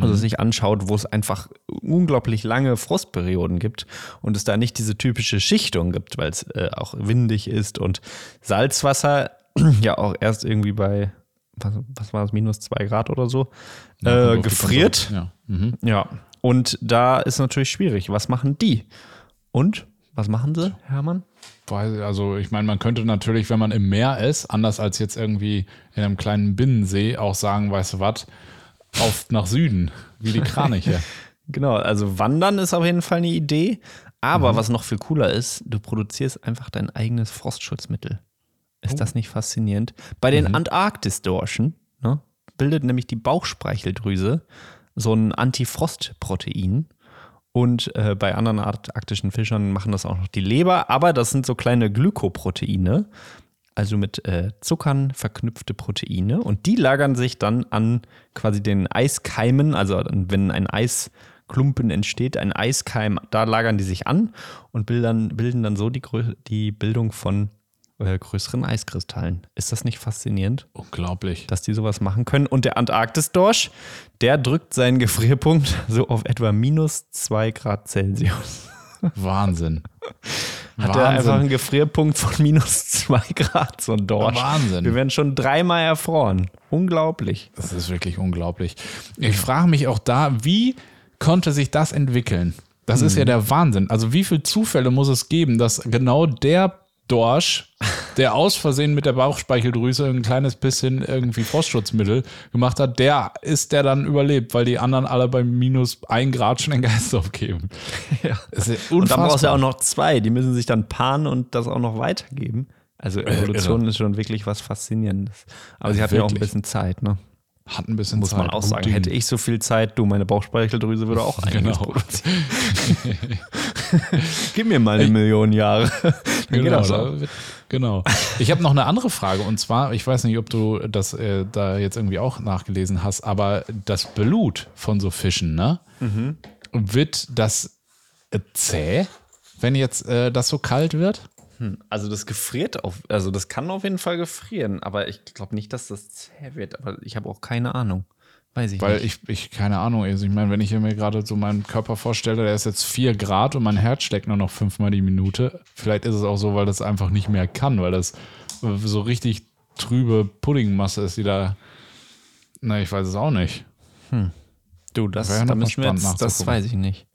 S2: also mhm. sich anschaut, wo es einfach unglaublich lange Frostperioden gibt und es da nicht diese typische Schichtung gibt, weil es äh, auch windig ist und Salzwasser ja auch erst irgendwie bei, was, was war das, minus zwei Grad oder so, ja, äh, gefriert. Ja. Mhm. ja. Und da ist natürlich schwierig. Was machen die? Und Was machen sie, Hermann?
S1: Also ich meine, man könnte natürlich, wenn man im Meer ist, anders als jetzt irgendwie in einem kleinen Binnensee, auch sagen, weißt du was, auf nach Süden, wie die Kraniche.
S2: genau, also wandern ist auf jeden Fall eine Idee. Aber mhm. was noch viel cooler ist, du produzierst einfach dein eigenes Frostschutzmittel. Ist oh. das nicht faszinierend? Bei den mhm. Antarktis-Dorschen ne, bildet nämlich die Bauchspeicheldrüse so ein Antifrostprotein. Und äh, bei anderen arktischen Fischern machen das auch noch die Leber, aber das sind so kleine Glykoproteine, also mit äh, Zuckern verknüpfte Proteine. Und die lagern sich dann an quasi den Eiskeimen, also wenn ein Eisklumpen entsteht, ein Eiskeim, da lagern die sich an und bilden, bilden dann so die, die Bildung von äh, größeren Eiskristallen. Ist das nicht faszinierend?
S1: Unglaublich.
S2: Dass die sowas machen können. Und der Antarktis-Dorsch, der drückt seinen Gefrierpunkt so auf etwa minus 2 Grad Celsius.
S1: Wahnsinn.
S2: Hat er einfach einen Gefrierpunkt von minus 2 Grad, so ein Dorsch.
S1: Wahnsinn.
S2: Wir werden schon dreimal erfroren. Unglaublich.
S1: Das ist wirklich unglaublich. Ich frage mich auch da, wie konnte sich das entwickeln? Das hm. ist ja der Wahnsinn. Also wie viele Zufälle muss es geben, dass genau der Dorsch, der aus Versehen mit der Bauchspeicheldrüse ein kleines bisschen irgendwie Frostschutzmittel gemacht hat, der ist der dann überlebt, weil die anderen alle bei minus ein Grad schon den Geist aufgeben.
S2: Ja. und dann brauchst du ja auch noch zwei, die müssen sich dann paaren und das auch noch weitergeben. Also äh, Evolution äh, ist schon wirklich was Faszinierendes. Aber sie hatten ja auch ein bisschen Zeit, ne?
S1: Hat ein bisschen
S2: Muss
S1: Zeit.
S2: Muss man auch sagen. Hätte ich so viel Zeit, du, meine Bauchspeicheldrüse würde auch einiges genau. produzieren. Gib mir mal eine Million Jahre.
S1: genau, da wird, genau. Ich habe noch eine andere Frage und zwar, ich weiß nicht, ob du das äh, da jetzt irgendwie auch nachgelesen hast, aber das Blut von so Fischen, ne? Mhm. Wird das äh, zäh, wenn jetzt äh, das so kalt wird?
S2: Hm, also das gefriert auf, also das kann auf jeden Fall gefrieren, aber ich glaube nicht, dass das zäh wird. Aber ich habe auch keine Ahnung. Weiß ich
S1: Weil
S2: nicht.
S1: ich, ich, keine Ahnung, also ich meine, wenn ich mir gerade so meinen Körper vorstelle, der ist jetzt 4 Grad und mein Herz schlägt nur noch fünfmal die Minute. Vielleicht ist es auch so, weil das einfach nicht mehr kann, weil das so richtig trübe Puddingmasse ist, die da. Na, ich weiß es auch nicht.
S2: Hm. Du, das, da müssen wir jetzt, das weiß ich nicht.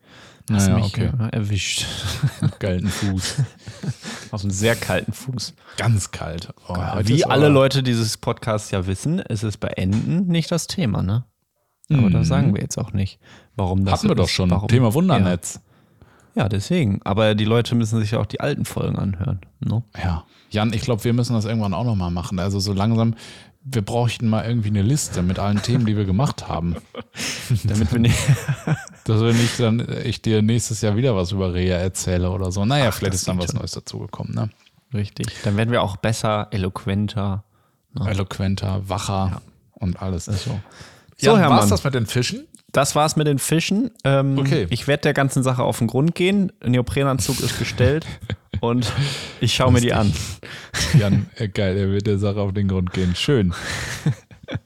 S1: Hast naja, mich okay.
S2: erwischt.
S1: Kalten Fuß.
S2: Auf einen sehr kalten Fuß.
S1: Ganz kalt.
S2: Oh, Wie alle Leute dieses Podcasts ja wissen, ist es bei Enden nicht das Thema, ne? Aber mhm. das sagen wir jetzt auch nicht. Warum das
S1: Hatten wir
S2: ist,
S1: doch schon.
S2: Warum,
S1: Thema Wundernetz.
S2: Ja. ja. deswegen. Aber die Leute müssen sich ja auch die alten Folgen anhören. Ne?
S1: Ja. Jan, ich glaube, wir müssen das irgendwann auch nochmal machen. Also so langsam, wir bräuchten mal irgendwie eine Liste mit allen Themen, die wir gemacht haben.
S2: Damit wir nicht.
S1: Dass wir nicht dann, ich dir nächstes Jahr wieder was über Reha erzähle oder so. Naja, Ach, vielleicht ist dann was schon. Neues dazugekommen, ne?
S2: Richtig. Dann werden wir auch besser, eloquenter.
S1: Ne? Eloquenter, wacher ja. und alles.
S2: Ist so.
S1: So, Herr war's das mit den Fischen?
S2: Das war's mit den Fischen. Ähm,
S1: okay.
S2: Ich werde der ganzen Sache auf den Grund gehen. Neoprenanzug ist gestellt und ich schaue mir die an.
S1: Jan, äh, geil, er wird der Sache auf den Grund gehen. Schön.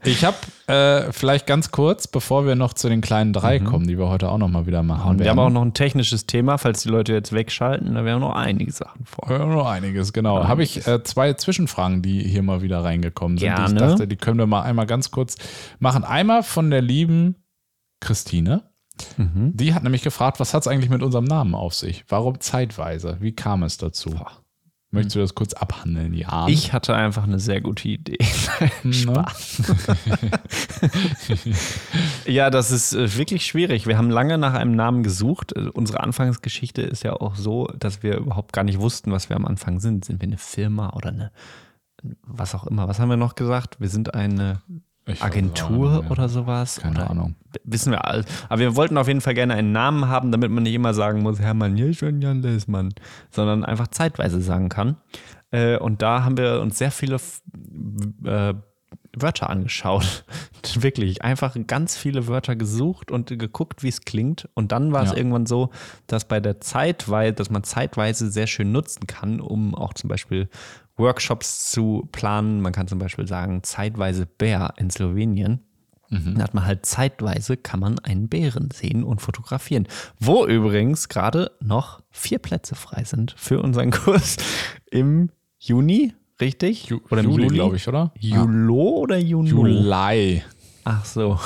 S1: Ich habe äh, vielleicht ganz kurz, bevor wir noch zu den kleinen drei mhm. kommen, die wir heute auch noch mal wieder machen.
S2: Und wir werden. haben auch noch ein technisches Thema, falls die Leute jetzt wegschalten, da wären noch einige Sachen vor.
S1: Ja, noch einiges, genau. Habe ich äh, zwei Zwischenfragen, die hier mal wieder reingekommen sind.
S2: Gerne.
S1: Ich dachte, die können wir mal einmal ganz kurz machen. Einmal von der lieben Christine. Mhm. Die hat nämlich gefragt, was hat es eigentlich mit unserem Namen auf sich? Warum zeitweise? Wie kam es dazu? Boah. Möchtest du das kurz abhandeln, Ja.
S2: Ich hatte einfach eine sehr gute Idee. Spaß. ja, das ist äh, wirklich schwierig. Wir haben lange nach einem Namen gesucht. Äh, unsere Anfangsgeschichte ist ja auch so, dass wir überhaupt gar nicht wussten, was wir am Anfang sind. Sind wir eine Firma oder eine, was auch immer. Was haben wir noch gesagt? Wir sind eine ich Agentur ja. oder sowas.
S1: Keine
S2: oder
S1: Ahnung.
S2: Wissen wir alles. Aber wir wollten auf jeden Fall gerne einen Namen haben, damit man nicht immer sagen muss, Hermann Jeschön, Jan Lesmann, sondern einfach zeitweise sagen kann. Äh, und da haben wir uns sehr viele äh, Wörter angeschaut. Wirklich, einfach ganz viele Wörter gesucht und geguckt, wie es klingt. Und dann war ja. es irgendwann so, dass bei der Zeitweise, dass man zeitweise sehr schön nutzen kann, um auch zum Beispiel Workshops zu planen. Man kann zum Beispiel sagen, zeitweise Bär in Slowenien. Mhm. Dann hat man halt zeitweise, kann man einen Bären sehen und fotografieren. Wo übrigens gerade noch vier Plätze frei sind für unseren Kurs im Juni, richtig?
S1: Ju oder im Juli, Juli glaube ich, oder?
S2: Julo ja. oder Juno?
S1: Juli.
S2: Ach so,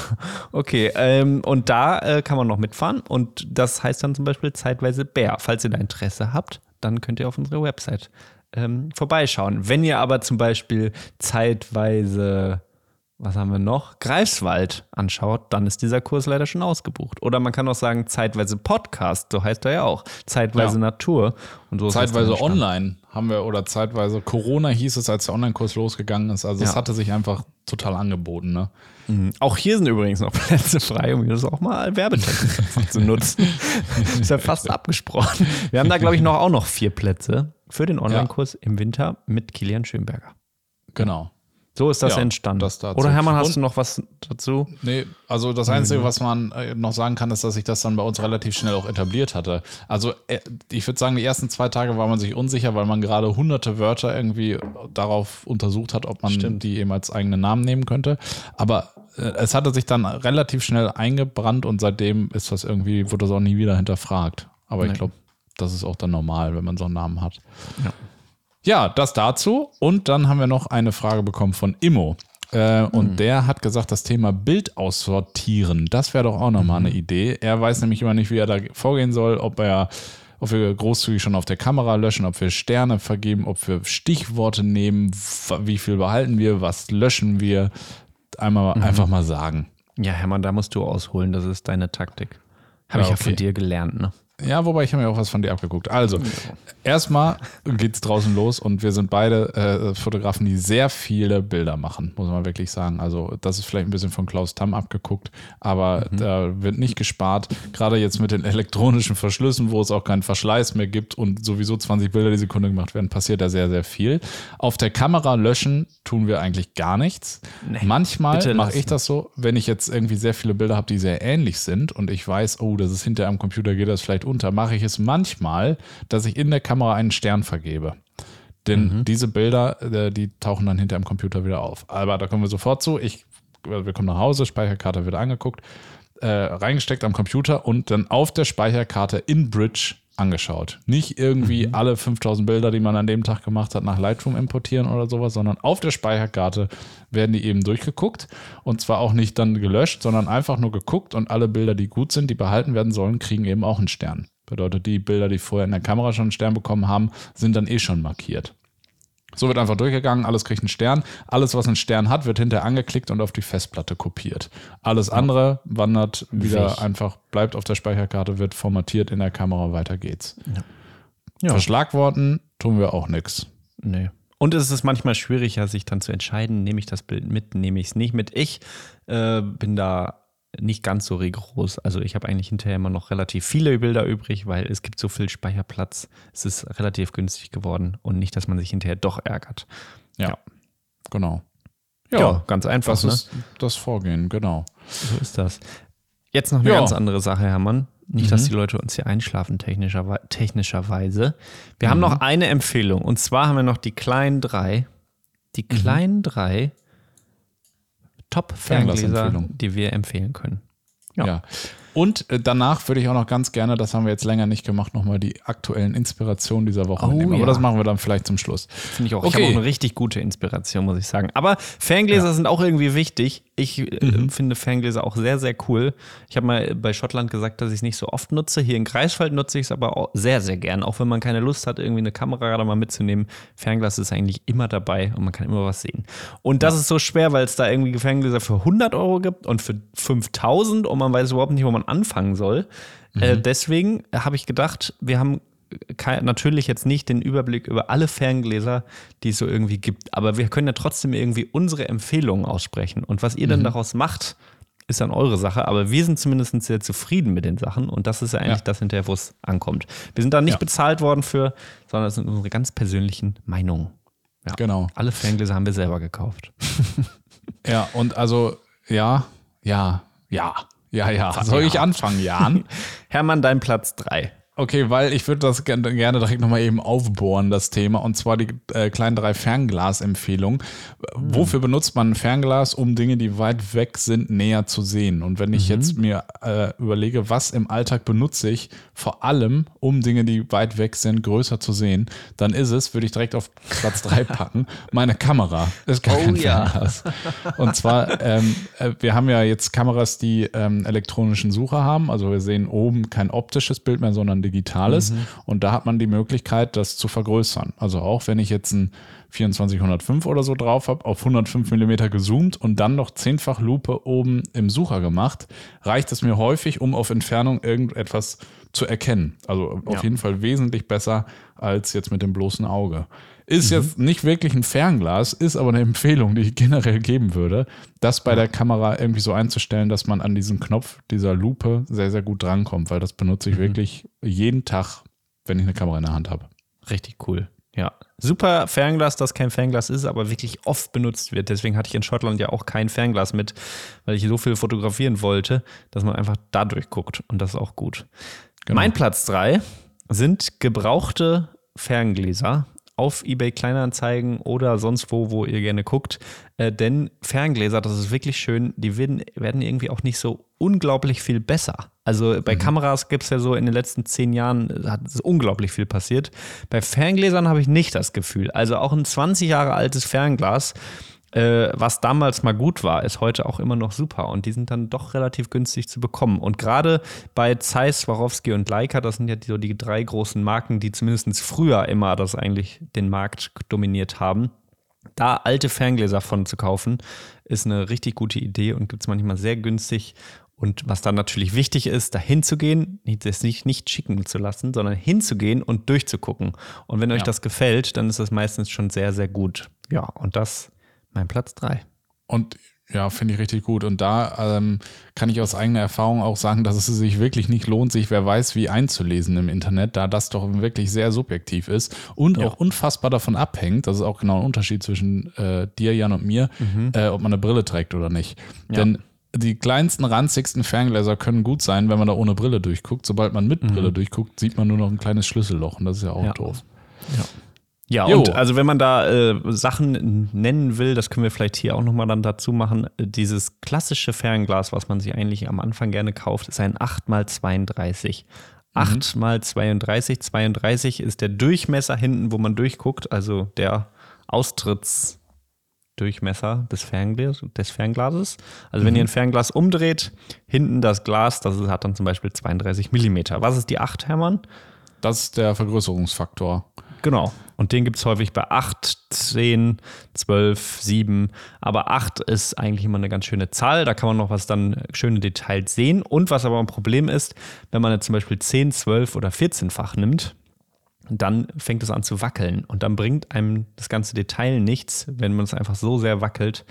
S2: okay. Ähm, und da äh, kann man noch mitfahren und das heißt dann zum Beispiel zeitweise Bär. Falls ihr da Interesse habt, dann könnt ihr auf unsere Website ähm, vorbeischauen. Wenn ihr aber zum Beispiel zeitweise was haben wir noch? Greifswald anschaut, dann ist dieser Kurs leider schon ausgebucht. Oder man kann auch sagen, zeitweise Podcast, so heißt er ja auch. Zeitweise ja. Natur.
S1: Und so zeitweise online haben wir, oder zeitweise Corona hieß es, als der Online-Kurs losgegangen ist. Also es hatte sich einfach total angeboten. Ne?
S2: Mhm. Auch hier sind übrigens noch Plätze frei, um das auch mal werbetechnisch zu nutzen. ist ja fast abgesprochen. Wir haben da, glaube ich, noch auch noch vier Plätze für den Online-Kurs ja. im Winter mit Kilian Schönberger.
S1: Genau.
S2: So ist das ja, entstanden. Das Oder Hermann, hast du noch was dazu?
S1: Nee, also das Einzige, was man äh, noch sagen kann, ist, dass sich das dann bei uns relativ schnell auch etabliert hatte. Also äh, ich würde sagen, die ersten zwei Tage war man sich unsicher, weil man gerade hunderte Wörter irgendwie darauf untersucht hat, ob man Stimmt. die eben als eigenen Namen nehmen könnte. Aber äh, es hatte sich dann relativ schnell eingebrannt und seitdem ist das irgendwie, wurde das auch nie wieder hinterfragt. Aber nee. ich glaube, das ist auch dann normal, wenn man so einen Namen hat. Ja. Ja, das dazu. Und dann haben wir noch eine Frage bekommen von Immo. Äh, und mhm. der hat gesagt, das Thema Bild aussortieren, das wäre doch auch nochmal mhm. eine Idee. Er weiß nämlich immer nicht, wie er da vorgehen soll, ob er, ob wir großzügig schon auf der Kamera löschen, ob wir Sterne vergeben, ob wir Stichworte nehmen, wie viel behalten wir, was löschen wir. Einmal mhm. einfach mal sagen.
S2: Ja, Hermann, da musst du ausholen, das ist deine Taktik. Habe ja, ich ja von dir gelernt, ne?
S1: Ja, wobei ich habe mir auch was von dir abgeguckt. Also, erstmal geht es draußen los und wir sind beide äh, Fotografen, die sehr viele Bilder machen, muss man wirklich sagen. Also, das ist vielleicht ein bisschen von Klaus Tamm abgeguckt, aber mhm. da wird nicht gespart. Gerade jetzt mit den elektronischen Verschlüssen, wo es auch keinen Verschleiß mehr gibt und sowieso 20 Bilder die Sekunde gemacht werden, passiert da sehr, sehr viel. Auf der Kamera löschen tun wir eigentlich gar nichts. Nee, Manchmal mache ich das so, wenn ich jetzt irgendwie sehr viele Bilder habe, die sehr ähnlich sind und ich weiß, oh, das ist hinter am Computer, geht das vielleicht unter, mache ich es manchmal, dass ich in der Kamera einen Stern vergebe. Denn mhm. diese Bilder, äh, die tauchen dann hinter am Computer wieder auf. Aber da kommen wir sofort zu. Ich, wir kommen nach Hause, Speicherkarte wird angeguckt, äh, reingesteckt am Computer und dann auf der Speicherkarte in Bridge angeschaut. Nicht irgendwie mhm. alle 5000 Bilder, die man an dem Tag gemacht hat, nach Lightroom importieren oder sowas, sondern auf der Speicherkarte werden die eben durchgeguckt und zwar auch nicht dann gelöscht, sondern einfach nur geguckt und alle Bilder, die gut sind, die behalten werden sollen, kriegen eben auch einen Stern. Bedeutet, die Bilder, die vorher in der Kamera schon einen Stern bekommen haben, sind dann eh schon markiert. So wird einfach durchgegangen, alles kriegt einen Stern. Alles, was einen Stern hat, wird hinterher angeklickt und auf die Festplatte kopiert. Alles andere wandert wieder Weg. einfach, bleibt auf der Speicherkarte, wird formatiert in der Kamera, weiter geht's. Ja. Ja. Verschlagworten tun wir auch nichts.
S2: Nee. Und es ist manchmal schwieriger, sich dann zu entscheiden, nehme ich das Bild mit, nehme ich es nicht mit. Ich äh, bin da nicht ganz so rigoros. Also ich habe eigentlich hinterher immer noch relativ viele Bilder übrig, weil es gibt so viel Speicherplatz. Es ist relativ günstig geworden und nicht, dass man sich hinterher doch ärgert.
S1: Ja, ja. genau.
S2: Ja, ja, ganz einfach.
S1: Das ne? ist das Vorgehen, genau.
S2: So ist das. Jetzt noch eine ja. ganz andere Sache, Hermann. Nicht, mhm. dass die Leute uns hier einschlafen, technischer, technischerweise. Wir mhm. haben noch eine Empfehlung. Und zwar haben wir noch die kleinen drei. Die mhm. kleinen mhm. drei Top-Ferngläser, die wir empfehlen können.
S1: Ja. ja. Und äh, danach würde ich auch noch ganz gerne, das haben wir jetzt länger nicht gemacht, nochmal die aktuellen Inspirationen dieser Woche oh, nehmen. Aber ja. das machen wir dann vielleicht zum Schluss.
S2: Finde ich auch. Okay. Ich habe auch eine richtig gute Inspiration, muss ich sagen. Aber Ferngläser ja. sind auch irgendwie wichtig. Ich äh, mhm. finde Ferngläser auch sehr, sehr cool. Ich habe mal bei Schottland gesagt, dass ich es nicht so oft nutze. Hier in Greifswald nutze ich es aber auch sehr, sehr gern. Auch wenn man keine Lust hat, irgendwie eine Kamera gerade mal mitzunehmen. Fernglas ist eigentlich immer dabei und man kann immer was sehen. Und das ja. ist so schwer, weil es da irgendwie Ferngläser für 100 Euro gibt und für 5000 und man weiß überhaupt nicht, wo man anfangen soll. Äh, mhm. Äh, deswegen habe ich gedacht, wir haben natürlich jetzt nicht den Überblick über alle Ferngläser, die es so irgendwie gibt, aber wir können ja trotzdem irgendwie unsere Empfehlungen aussprechen. Und was ihr mhm. dann daraus macht, ist dann eure Sache, aber wir sind zumindest sehr zufrieden mit den Sachen und das ist ja eigentlich ja. das hinterher, wo es ankommt. Wir sind da nicht ja. bezahlt worden für, sondern es sind unsere ganz persönlichen Meinungen.
S1: Ja. Genau.
S2: Alle Ferngläser haben wir selber gekauft.
S1: ja, und also, ja, ja, ja, ja, ja. Soll ich anfangen, Jan?
S2: Hermann, dein Platz 3.
S1: Okay, weil ich würde das gerne direkt nochmal eben aufbohren, das Thema, und zwar die äh, kleinen drei Fernglas-Empfehlungen. Mhm. Wofür benutzt man ein Fernglas, um Dinge, die weit weg sind, näher zu sehen? Und wenn ich mhm. jetzt mir äh, überlege, was im Alltag benutze ich, vor allem, um Dinge, die weit weg sind, größer zu sehen, dann ist es, würde ich direkt auf Platz drei packen, meine Kamera. Das ist gar oh, kein Fernglas. Ja. Und zwar, ähm, äh, wir haben ja jetzt Kameras, die ähm, elektronischen Sucher haben. Also wir sehen oben kein optisches Bild mehr, sondern digitales. Mhm. Und da hat man die Möglichkeit, das zu vergrößern. Also auch wenn ich jetzt ein 2405 oder so drauf habe, auf 105 mm gezoomt und dann noch zehnfach Lupe oben im Sucher gemacht, reicht es mir häufig, um auf Entfernung irgendetwas zu erkennen. Also auf ja. jeden Fall wesentlich besser als jetzt mit dem bloßen Auge. Ist mhm. jetzt nicht wirklich ein Fernglas, ist aber eine Empfehlung, die ich generell geben würde, das bei der Kamera irgendwie so einzustellen, dass man an diesen Knopf dieser Lupe sehr, sehr gut drankommt, weil das benutze ich mhm. wirklich jeden Tag, wenn ich eine Kamera in der Hand habe.
S2: Richtig cool. Ja, super Fernglas, das kein Fernglas ist, aber wirklich oft benutzt wird. Deswegen hatte ich in Schottland ja auch kein Fernglas mit, weil ich so viel fotografieren wollte, dass man einfach dadurch guckt und das ist auch gut. Genau. Mein Platz 3 sind gebrauchte Ferngläser auf eBay Kleinanzeigen oder sonst wo, wo ihr gerne guckt. Äh, denn Ferngläser, das ist wirklich schön, die werden, werden irgendwie auch nicht so unglaublich viel besser. Also bei mhm. Kameras gibt es ja so in den letzten zehn Jahren äh, hat unglaublich viel passiert. Bei Ferngläsern habe ich nicht das Gefühl. Also auch ein 20 Jahre altes Fernglas äh, was damals mal gut war, ist heute auch immer noch super und die sind dann doch relativ günstig zu bekommen. Und gerade bei Zeiss, Swarovski und Leica, das sind ja die, so die drei großen Marken, die zumindest früher immer das eigentlich den Markt dominiert haben. Da alte Ferngläser von zu kaufen, ist eine richtig gute Idee und gibt es manchmal sehr günstig. Und was dann natürlich wichtig ist, dahin zu gehen, das nicht, nicht schicken zu lassen, sondern hinzugehen und durchzugucken. Und wenn euch ja. das gefällt, dann ist das meistens schon sehr, sehr gut. Ja, und das mein Platz 3.
S1: Und ja, finde ich richtig gut. Und da ähm, kann ich aus eigener Erfahrung auch sagen, dass es sich wirklich nicht lohnt, sich wer weiß wie einzulesen im Internet, da das doch wirklich sehr subjektiv ist und ja. auch unfassbar davon abhängt, das ist auch genau ein Unterschied zwischen äh, dir, Jan und mir, mhm. äh, ob man eine Brille trägt oder nicht. Ja. Denn die kleinsten, ranzigsten Ferngläser können gut sein, wenn man da ohne Brille durchguckt. Sobald man mit mhm. Brille durchguckt, sieht man nur noch ein kleines Schlüsselloch und das ist ja auch ja. doof.
S2: Ja. Ja, jo. und also wenn man da äh, Sachen nennen will, das können wir vielleicht hier auch nochmal dann dazu machen. Dieses klassische Fernglas, was man sich eigentlich am Anfang gerne kauft, ist ein 8x32. 8 mhm. mal 32. 32 ist der Durchmesser hinten, wo man durchguckt, also der Austrittsdurchmesser des, Fernglas, des Fernglases. Also mhm. wenn ihr ein Fernglas umdreht, hinten das Glas, das hat dann zum Beispiel 32 Millimeter. Was ist die 8, Hermann?
S1: Das ist der Vergrößerungsfaktor.
S2: Genau. Und den gibt es häufig bei 8, 10, 12, 7. Aber 8 ist eigentlich immer eine ganz schöne Zahl. Da kann man noch was dann schöne Details sehen. Und was aber ein Problem ist, wenn man jetzt zum Beispiel 10, 12 oder 14-fach nimmt, dann fängt es an zu wackeln. Und dann bringt einem das ganze Detail nichts, wenn man es einfach so sehr wackelt,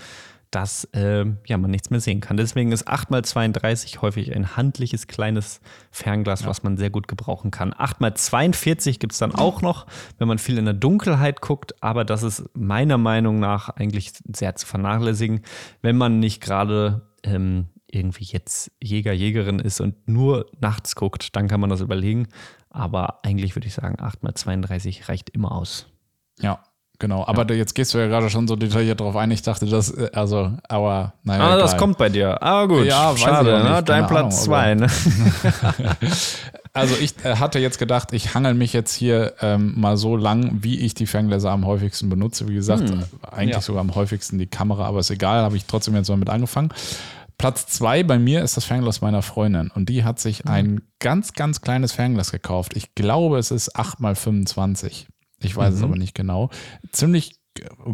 S2: dass äh, ja, man nichts mehr sehen kann. Deswegen ist 8x32 häufig ein handliches kleines Fernglas, ja. was man sehr gut gebrauchen kann. 8x42 gibt es dann auch noch, wenn man viel in der Dunkelheit guckt, aber das ist meiner Meinung nach eigentlich sehr zu vernachlässigen, wenn man nicht gerade ähm, irgendwie jetzt Jäger, Jägerin ist und nur nachts guckt, dann kann man das überlegen. Aber eigentlich würde ich sagen, 8x32 reicht immer aus.
S1: Ja, Genau, aber ja. jetzt gehst du ja gerade schon so detailliert drauf ein. Ich dachte, das, äh, also, aber
S2: naja. Ah, egal. das kommt bei dir. Aber gut, ja, schade, ne? dein Platz zwei. Ne?
S1: also, ich äh, hatte jetzt gedacht, ich hangel mich jetzt hier ähm, mal so lang, wie ich die Ferngläser am häufigsten benutze. Wie gesagt, hm. eigentlich ja. sogar am häufigsten die Kamera, aber ist egal, habe ich trotzdem jetzt mal mit angefangen. Platz zwei bei mir ist das Fernglas meiner Freundin und die hat sich mhm. ein ganz, ganz kleines Fernglas gekauft. Ich glaube, es ist 8x25. Ich weiß mhm. es aber nicht genau. Ziemlich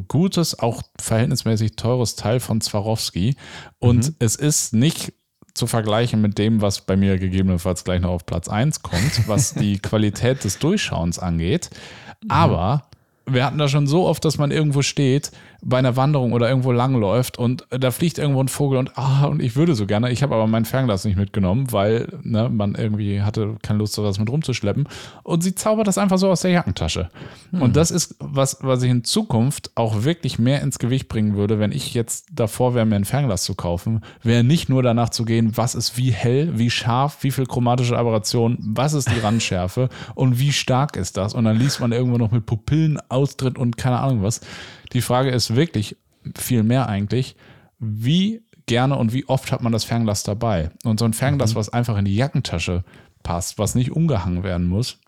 S1: gutes, auch verhältnismäßig teures Teil von Swarovski. Und mhm. es ist nicht zu vergleichen mit dem, was bei mir gegebenenfalls gleich noch auf Platz 1 kommt, was die Qualität des Durchschauens angeht. Mhm. Aber wir hatten da schon so oft, dass man irgendwo steht bei einer Wanderung oder irgendwo langläuft und da fliegt irgendwo ein Vogel und ah, und ich würde so gerne. Ich habe aber mein Fernglas nicht mitgenommen, weil ne, man irgendwie hatte keine Lust, sowas mit rumzuschleppen. Und sie zaubert das einfach so aus der Jackentasche. Hm. Und das ist was, was ich in Zukunft auch wirklich mehr ins Gewicht bringen würde, wenn ich jetzt davor wäre, mir ein Fernglas zu kaufen, wäre nicht nur danach zu gehen, was ist wie hell, wie scharf, wie viel chromatische Aberration, was ist die Randschärfe und wie stark ist das. Und dann liest man irgendwo noch mit Pupillenaustritt und keine Ahnung was. Die Frage ist wirklich viel mehr eigentlich, wie gerne und wie oft hat man das Fernglas dabei? Und so ein Fernglas, mhm. was einfach in die Jackentasche passt, was nicht umgehangen werden muss,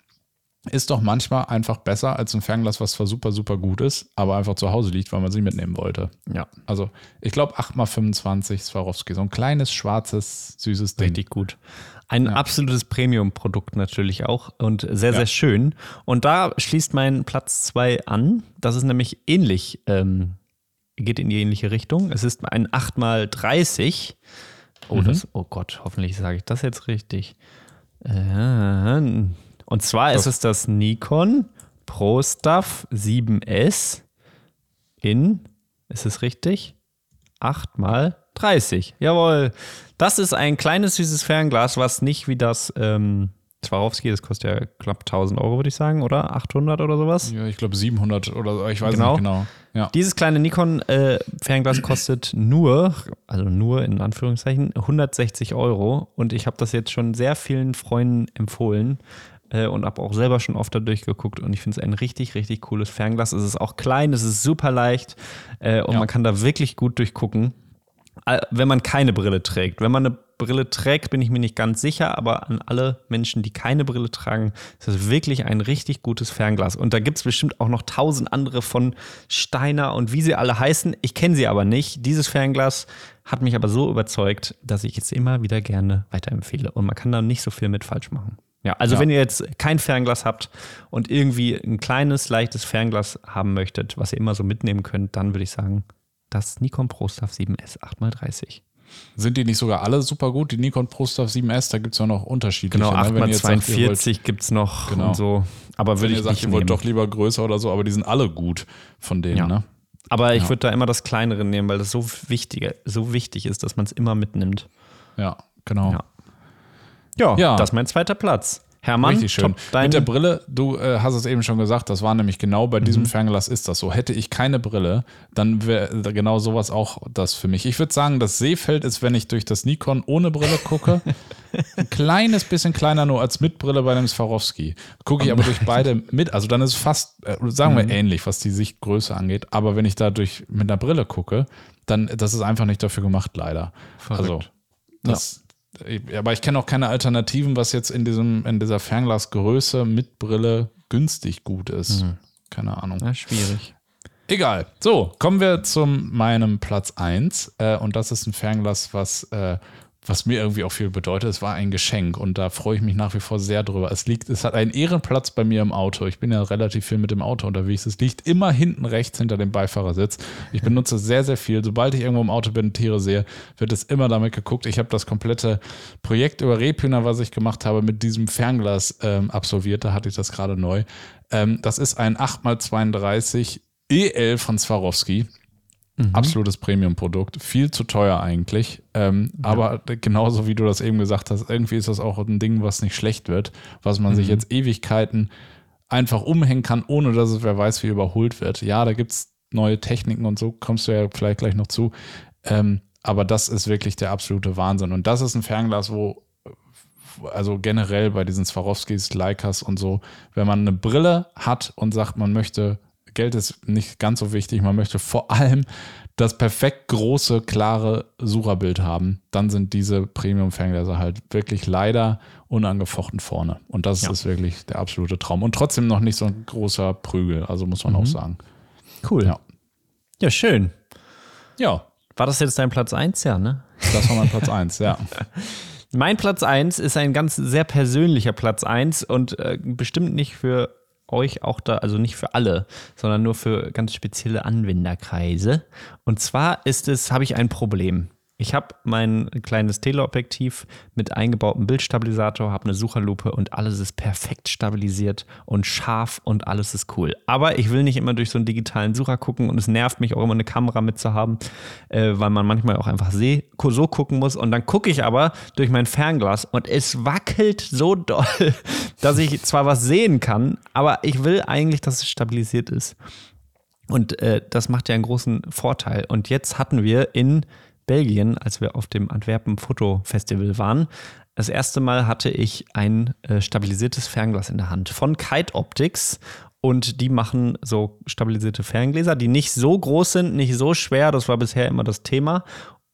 S1: ist doch manchmal einfach besser als ein Fernglas, was zwar super, super gut ist, aber einfach zu Hause liegt, weil man sie mitnehmen wollte.
S2: Ja.
S1: Also, ich glaube 8x25 Swarovski, so ein kleines, schwarzes, süßes Ding.
S2: Richtig gut. Ein ja. absolutes Premium-Produkt natürlich auch und sehr, sehr ja. schön. Und da schließt mein Platz 2 an. Das ist nämlich ähnlich, ähm, geht in die ähnliche Richtung. Es ist ein 8x30. Oh, mhm. das, oh Gott, hoffentlich sage ich das jetzt richtig. Äh, und zwar das ist es das Nikon ProStuff 7S in, ist es richtig? 8x30. Jawohl. Das ist ein kleines süßes Fernglas, was nicht wie das ähm, Swarovski, das kostet ja knapp 1000 Euro, würde ich sagen, oder? 800 oder sowas?
S1: Ja, ich glaube 700 oder ich weiß genau. nicht genau.
S2: Ja. Dieses kleine Nikon-Fernglas äh, kostet nur, also nur in Anführungszeichen, 160 Euro. Und ich habe das jetzt schon sehr vielen Freunden empfohlen äh, und habe auch selber schon oft da durchgeguckt. Und ich finde es ein richtig, richtig cooles Fernglas. Es ist auch klein, es ist super leicht äh, und ja. man kann da wirklich gut durchgucken wenn man keine Brille trägt. Wenn man eine Brille trägt, bin ich mir nicht ganz sicher, aber an alle Menschen, die keine Brille tragen, ist das wirklich ein richtig gutes Fernglas. Und da gibt es bestimmt auch noch tausend andere von Steiner und wie sie alle heißen. Ich kenne sie aber nicht. Dieses Fernglas hat mich aber so überzeugt, dass ich es immer wieder gerne weiterempfehle. Und man kann da nicht so viel mit falsch machen. Ja, also ja. wenn ihr jetzt kein Fernglas habt und irgendwie ein kleines, leichtes Fernglas haben möchtet, was ihr immer so mitnehmen könnt, dann würde ich sagen, das Nikon ProStuff 7S 8x30.
S1: Sind die nicht sogar alle super gut? Die Nikon ProStuff 7S, da gibt es ja noch Unterschiede.
S2: Genau, 8x42 gibt es noch genau. und so. Aber würde ich
S1: sagt, nicht ihr wollt doch lieber größer oder so, aber die sind alle gut von denen, ja. ne?
S2: Aber ich ja. würde da immer das kleinere nehmen, weil das so wichtig, so wichtig ist, dass man es immer mitnimmt.
S1: Ja, genau.
S2: Ja. ja, ja, das ist mein zweiter Platz. Hermann,
S1: Richtig schön. Mit der Brille, du äh, hast es eben schon gesagt, das war nämlich genau bei mhm. diesem Fernglas ist das so. Hätte ich keine Brille, dann wäre genau sowas auch das für mich. Ich würde sagen, das Sehfeld ist, wenn ich durch das Nikon ohne Brille gucke, ein kleines bisschen kleiner nur als mit Brille bei dem Swarovski. Gucke ich aber durch beide mit, also dann ist es fast, äh, sagen wir mhm. ähnlich, was die Sichtgröße angeht. Aber wenn ich da durch mit einer Brille gucke, dann, das ist einfach nicht dafür gemacht, leider. Verrückt. Also, das, ja aber ich kenne auch keine Alternativen, was jetzt in, diesem, in dieser Fernglasgröße mit Brille günstig gut ist. Mhm. Keine Ahnung.
S2: Ja, schwierig.
S1: Egal. So, kommen wir zu meinem Platz 1. Äh, und das ist ein Fernglas, was äh, was mir irgendwie auch viel bedeutet. Es war ein Geschenk und da freue ich mich nach wie vor sehr drüber. Es liegt, es hat einen Ehrenplatz bei mir im Auto. Ich bin ja relativ viel mit dem Auto unterwegs. Es liegt immer hinten rechts hinter dem Beifahrersitz. Ich benutze sehr, sehr viel. Sobald ich irgendwo im Auto bin, Tiere sehe, wird es immer damit geguckt. Ich habe das komplette Projekt über Rebhühner, was ich gemacht habe, mit diesem Fernglas ähm, absolviert. Da hatte ich das gerade neu. Ähm, das ist ein 8x32 EL von Swarovski. Mhm. Absolutes Premium-Produkt. Viel zu teuer eigentlich. Ähm, ja. Aber genauso wie du das eben gesagt hast, irgendwie ist das auch ein Ding, was nicht schlecht wird, was man mhm. sich jetzt Ewigkeiten einfach umhängen kann, ohne dass es wer weiß, wie überholt wird. Ja, da gibt es neue Techniken und so, kommst du ja vielleicht gleich noch zu. Ähm, aber das ist wirklich der absolute Wahnsinn. Und das ist ein Fernglas, wo also generell bei diesen Swarovskis, Leicas und so, wenn man eine Brille hat und sagt, man möchte Geld ist nicht ganz so wichtig. Man möchte vor allem das perfekt große, klare Sucherbild haben. Dann sind diese Premium-Ferngläser halt wirklich leider unangefochten vorne. Und das ja. ist wirklich der absolute Traum. Und trotzdem noch nicht so ein großer Prügel, also muss man mhm. auch sagen.
S2: Cool.
S1: Ja.
S2: ja, schön.
S1: Ja.
S2: War das jetzt dein Platz 1, ja, ne?
S1: Das war mein Platz 1, ja.
S2: Mein Platz 1 ist ein ganz sehr persönlicher Platz 1 und äh, bestimmt nicht für euch auch da, also nicht für alle, sondern nur für ganz spezielle Anwenderkreise. Und zwar ist es, habe ich ein Problem. Ich habe mein kleines Teleobjektiv mit eingebautem Bildstabilisator, habe eine Sucherlupe und alles ist perfekt stabilisiert und scharf und alles ist cool. Aber ich will nicht immer durch so einen digitalen Sucher gucken und es nervt mich auch immer eine Kamera mitzuhaben, äh, weil man manchmal auch einfach so gucken muss. Und dann gucke ich aber durch mein Fernglas und es wackelt so doll, dass ich zwar was sehen kann, aber ich will eigentlich, dass es stabilisiert ist. Und äh, das macht ja einen großen Vorteil. Und jetzt hatten wir in Belgien, als wir auf dem Antwerpen Foto Festival waren. Das erste Mal hatte ich ein äh, stabilisiertes Fernglas in der Hand von Kite Optics und die machen so stabilisierte Ferngläser, die nicht so groß sind, nicht so schwer, das war bisher immer das Thema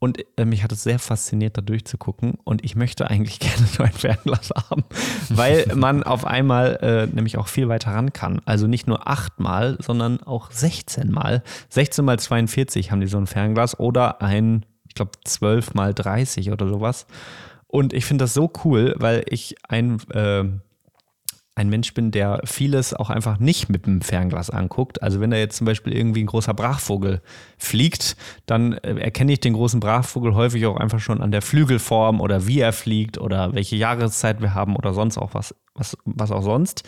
S2: Und äh, mich hat es sehr fasziniert, da durchzugucken. Und ich möchte eigentlich gerne so ein Fernglas haben, weil man auf einmal äh, nämlich auch viel weiter ran kann. Also nicht nur achtmal, sondern auch 16 mal. 16 mal 42 haben die so ein Fernglas oder ein, ich glaube, 12 mal 30 oder sowas. Und ich finde das so cool, weil ich ein äh, ein Mensch bin, der vieles auch einfach nicht mit dem Fernglas anguckt. Also wenn da jetzt zum Beispiel irgendwie ein großer Brachvogel fliegt, dann äh, erkenne ich den großen Brachvogel häufig auch einfach schon an der Flügelform oder wie er fliegt oder welche Jahreszeit wir haben oder sonst auch was, was, was auch sonst.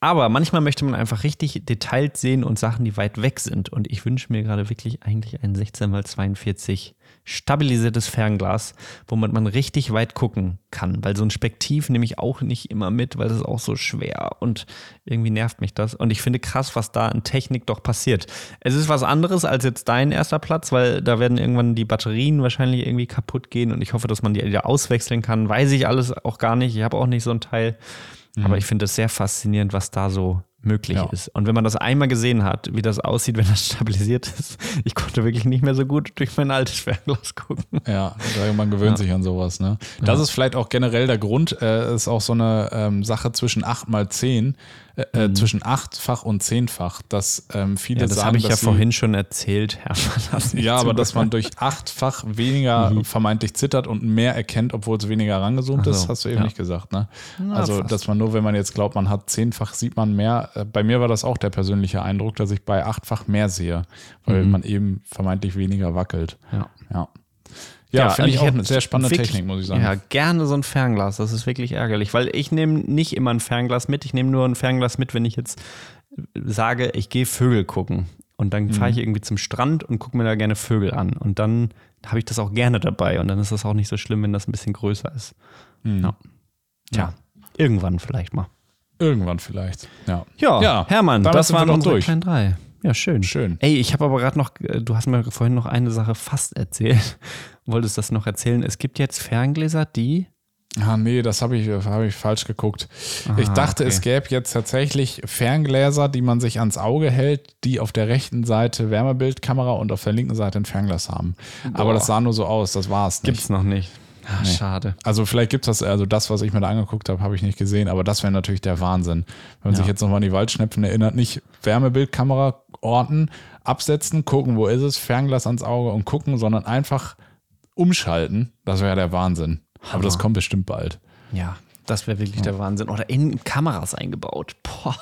S2: Aber manchmal möchte man einfach richtig Details sehen und Sachen, die weit weg sind. Und ich wünsche mir gerade wirklich eigentlich ein 16x42 stabilisiertes Fernglas, womit man richtig weit gucken kann. Weil so ein Spektiv nehme ich auch nicht immer mit, weil das ist auch so schwer und irgendwie nervt mich das. Und ich finde krass, was da an Technik doch passiert. Es ist was anderes als jetzt dein erster Platz, weil da werden irgendwann die Batterien wahrscheinlich irgendwie kaputt gehen und ich hoffe, dass man die wieder auswechseln kann. Weiß ich alles auch gar nicht. Ich habe auch nicht so ein Teil. Mhm. Aber ich finde es sehr faszinierend, was da so möglich ja. ist. Und wenn man das einmal gesehen hat, wie das aussieht, wenn das stabilisiert ist, ich konnte wirklich nicht mehr so gut durch mein altes Fernglas gucken.
S1: Ja, man gewöhnt ja. sich an sowas. Ne? Das ja. ist vielleicht auch generell der Grund, äh, ist auch so eine ähm, Sache zwischen 8 mal 10. Äh, äh, mhm. zwischen achtfach und zehnfach, dass ähm, viele ja,
S2: das
S1: sagen,
S2: habe ich ja
S1: sie,
S2: vorhin schon erzählt, Herr
S1: Ja, aber dass man durch achtfach weniger mhm. vermeintlich zittert und mehr erkennt, obwohl es weniger rangezoomt so, ist, hast du eben ja. nicht gesagt, ne? Na, also, fast. dass man nur, wenn man jetzt glaubt, man hat zehnfach, sieht man mehr. Äh, bei mir war das auch der persönliche Eindruck, dass ich bei achtfach mehr sehe, weil mhm. man eben vermeintlich weniger wackelt.
S2: Ja.
S1: ja. Ja, ja finde ich auch eine sehr spannende wirklich, Technik, muss ich sagen. Ja,
S2: gerne so ein Fernglas. Das ist wirklich ärgerlich, weil ich nehme nicht immer ein Fernglas mit. Ich nehme nur ein Fernglas mit, wenn ich jetzt sage, ich gehe Vögel gucken. Und dann fahre ich mhm. irgendwie zum Strand und gucke mir da gerne Vögel an. Und dann habe ich das auch gerne dabei. Und dann ist das auch nicht so schlimm, wenn das ein bisschen größer ist. Mhm. Ja. Tja, irgendwann vielleicht mal.
S1: Irgendwann vielleicht. Ja,
S2: ja, ja Hermann, das waren unsere durch. kleinen drei. Ja, schön.
S1: Schön.
S2: Ey, ich habe aber gerade noch, äh, du hast mir vorhin noch eine Sache fast erzählt. Wolltest das noch erzählen? Es gibt jetzt Ferngläser, die.
S1: Ah, nee, das habe ich, hab ich falsch geguckt. Aha, ich dachte, okay. es gäbe jetzt tatsächlich Ferngläser, die man sich ans Auge hält, die auf der rechten Seite Wärmebildkamera und auf der linken Seite ein Fernglas haben. Boah. Aber das sah nur so aus, das war es
S2: nicht. Gibt's noch nicht.
S1: Ach, nee. Schade. Also vielleicht gibt es das, also das, was ich mir da angeguckt habe, habe ich nicht gesehen, aber das wäre natürlich der Wahnsinn. Wenn man ja. sich jetzt nochmal an die Waldschnepfen erinnert, nicht Wärmebildkamera orten, absetzen, gucken, wo ist es, Fernglas ans Auge und gucken, sondern einfach umschalten. Das wäre der Wahnsinn. Hammer. Aber das kommt bestimmt bald.
S2: Ja, das wäre wirklich ja. der Wahnsinn. Oder in Kameras eingebaut. Boah.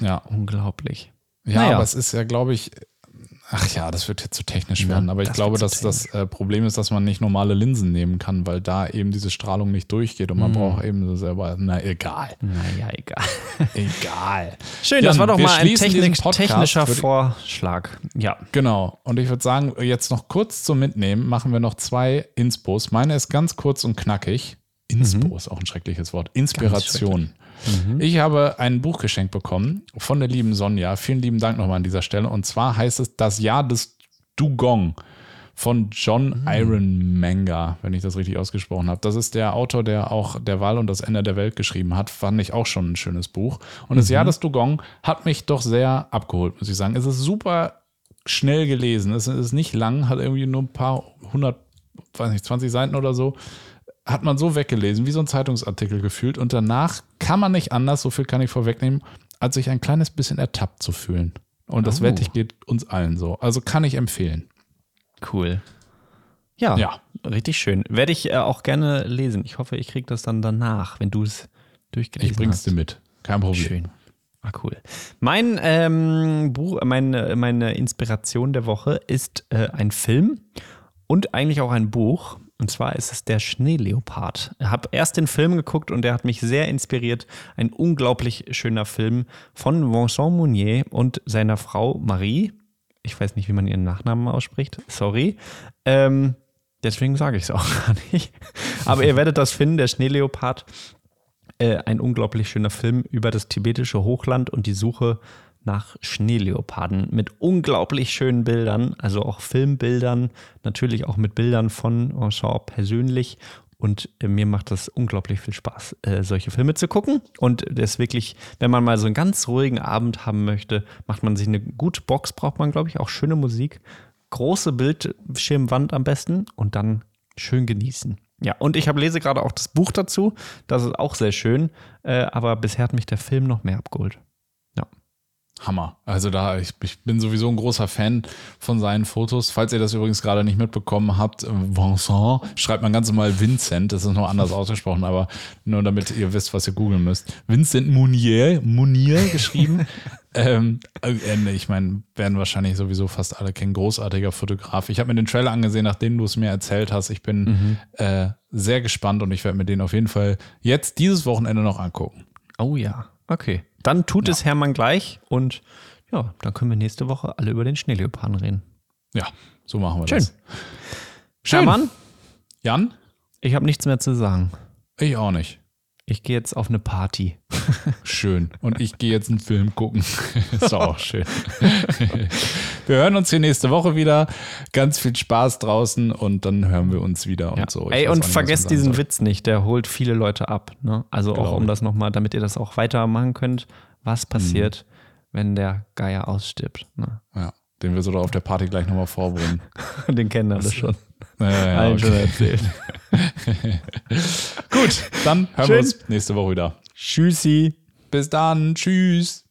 S1: Ja.
S2: Unglaublich.
S1: Ja, naja. aber es ist ja, glaube ich, Ach ja, das wird jetzt zu technisch werden. Ja, aber ich glaube, dass das äh, Problem ist, dass man nicht normale Linsen nehmen kann, weil da eben diese Strahlung nicht durchgeht und man mhm. braucht eben so selber. Na, egal.
S2: Naja, egal.
S1: egal.
S2: Schön, Jan, das war doch mal ein Technik, technischer Vorschlag. Ja.
S1: Genau. Und ich würde sagen, jetzt noch kurz zum Mitnehmen machen wir noch zwei Inspos. Meine ist ganz kurz und knackig. Inspo mhm. ist auch ein schreckliches Wort. Inspiration. Mhm. Ich habe ein Buch geschenkt bekommen von der lieben Sonja. Vielen lieben Dank nochmal an dieser Stelle. Und zwar heißt es Das Jahr des Dugong von John mhm. Ironmanger, wenn ich das richtig ausgesprochen habe. Das ist der Autor, der auch Der Wahl und das Ende der Welt geschrieben hat. Fand ich auch schon ein schönes Buch. Und das Jahr mhm. des Dugong hat mich doch sehr abgeholt, muss ich sagen. Es ist super schnell gelesen. Es ist nicht lang, hat irgendwie nur ein paar hundert, weiß nicht, 20 Seiten oder so hat man so weggelesen, wie so ein Zeitungsartikel gefühlt. Und danach kann man nicht anders, so viel kann ich vorwegnehmen, als sich ein kleines bisschen ertappt zu fühlen. Und das oh. wette ich geht uns allen so. Also kann ich empfehlen.
S2: Cool. Ja, ja. richtig schön. Werde ich äh, auch gerne lesen. Ich hoffe, ich kriege das dann danach, wenn du es durchgelesen hast.
S1: Ich bring's dir mit. Kein Problem.
S2: Schön. Ah, cool. Mein ähm, Buch, meine, meine Inspiration der Woche ist äh, ein Film und eigentlich auch ein Buch. Und zwar ist es der Schneeleopard. Ich habe erst den Film geguckt und der hat mich sehr inspiriert. Ein unglaublich schöner Film von Vincent Mounier und seiner Frau Marie. Ich weiß nicht, wie man ihren Nachnamen ausspricht. Sorry. Ähm, deswegen sage ich es auch gar nicht. Aber ihr werdet das finden, der Schneeleopard. Äh, ein unglaublich schöner Film über das tibetische Hochland und die Suche nach Schneeleoparden mit unglaublich schönen Bildern, also auch Filmbildern, natürlich auch mit Bildern von Enchant persönlich. Und äh, mir macht das unglaublich viel Spaß, äh, solche Filme zu gucken. Und das wirklich, wenn man mal so einen ganz ruhigen Abend haben möchte, macht man sich eine gute Box, braucht man, glaube ich, auch schöne Musik. große Bildschirmwand am besten und dann schön genießen. Ja, und ich habe lese gerade auch das Buch dazu. Das ist auch sehr schön. Äh, aber bisher hat mich der Film noch mehr abgeholt.
S1: Hammer. Also da, ich, ich, bin sowieso ein großer Fan von seinen Fotos. Falls ihr das übrigens gerade nicht mitbekommen habt, Vincent schreibt man ganz normal Vincent, das ist noch anders ausgesprochen, aber nur damit ihr wisst, was ihr googeln müsst. Vincent Munier, Munier geschrieben. ähm, äh, ich meine, werden wahrscheinlich sowieso fast alle kennen. Großartiger Fotograf. Ich habe mir den Trailer angesehen, nachdem du es mir erzählt hast. Ich bin mhm. äh, sehr gespannt und ich werde mir den auf jeden Fall jetzt dieses Wochenende noch angucken.
S2: Oh ja, okay. Dann tut ja. es Hermann gleich und ja, dann können wir nächste Woche alle über den Schneeleoparden reden.
S1: Ja, so machen wir
S2: Schön.
S1: das.
S2: Schön. Hermann?
S1: Jan?
S2: Ich habe nichts mehr zu sagen.
S1: Ich auch nicht.
S2: Ich gehe jetzt auf eine Party.
S1: Schön. Und ich gehe jetzt einen Film gucken. Ist auch schön. Wir hören uns hier nächste Woche wieder. Ganz viel Spaß draußen und dann hören wir uns wieder und
S2: ja.
S1: so.
S2: Ich Ey, und vergesst diesen. Witz nicht. Der holt viele Leute ab. Ne? Also auch um das nochmal, damit ihr das auch weitermachen könnt. Was passiert, mhm. wenn der Geier ausstirbt? Ne?
S1: Ja, den wir so auf der Party gleich nochmal vorbringen.
S2: den kennen alle schon.
S1: Ja, ja, Allen okay. schon erzählt. Gut, dann hören Schön. wir uns nächste Woche wieder.
S2: Tschüssi.
S1: Bis dann. Tschüss.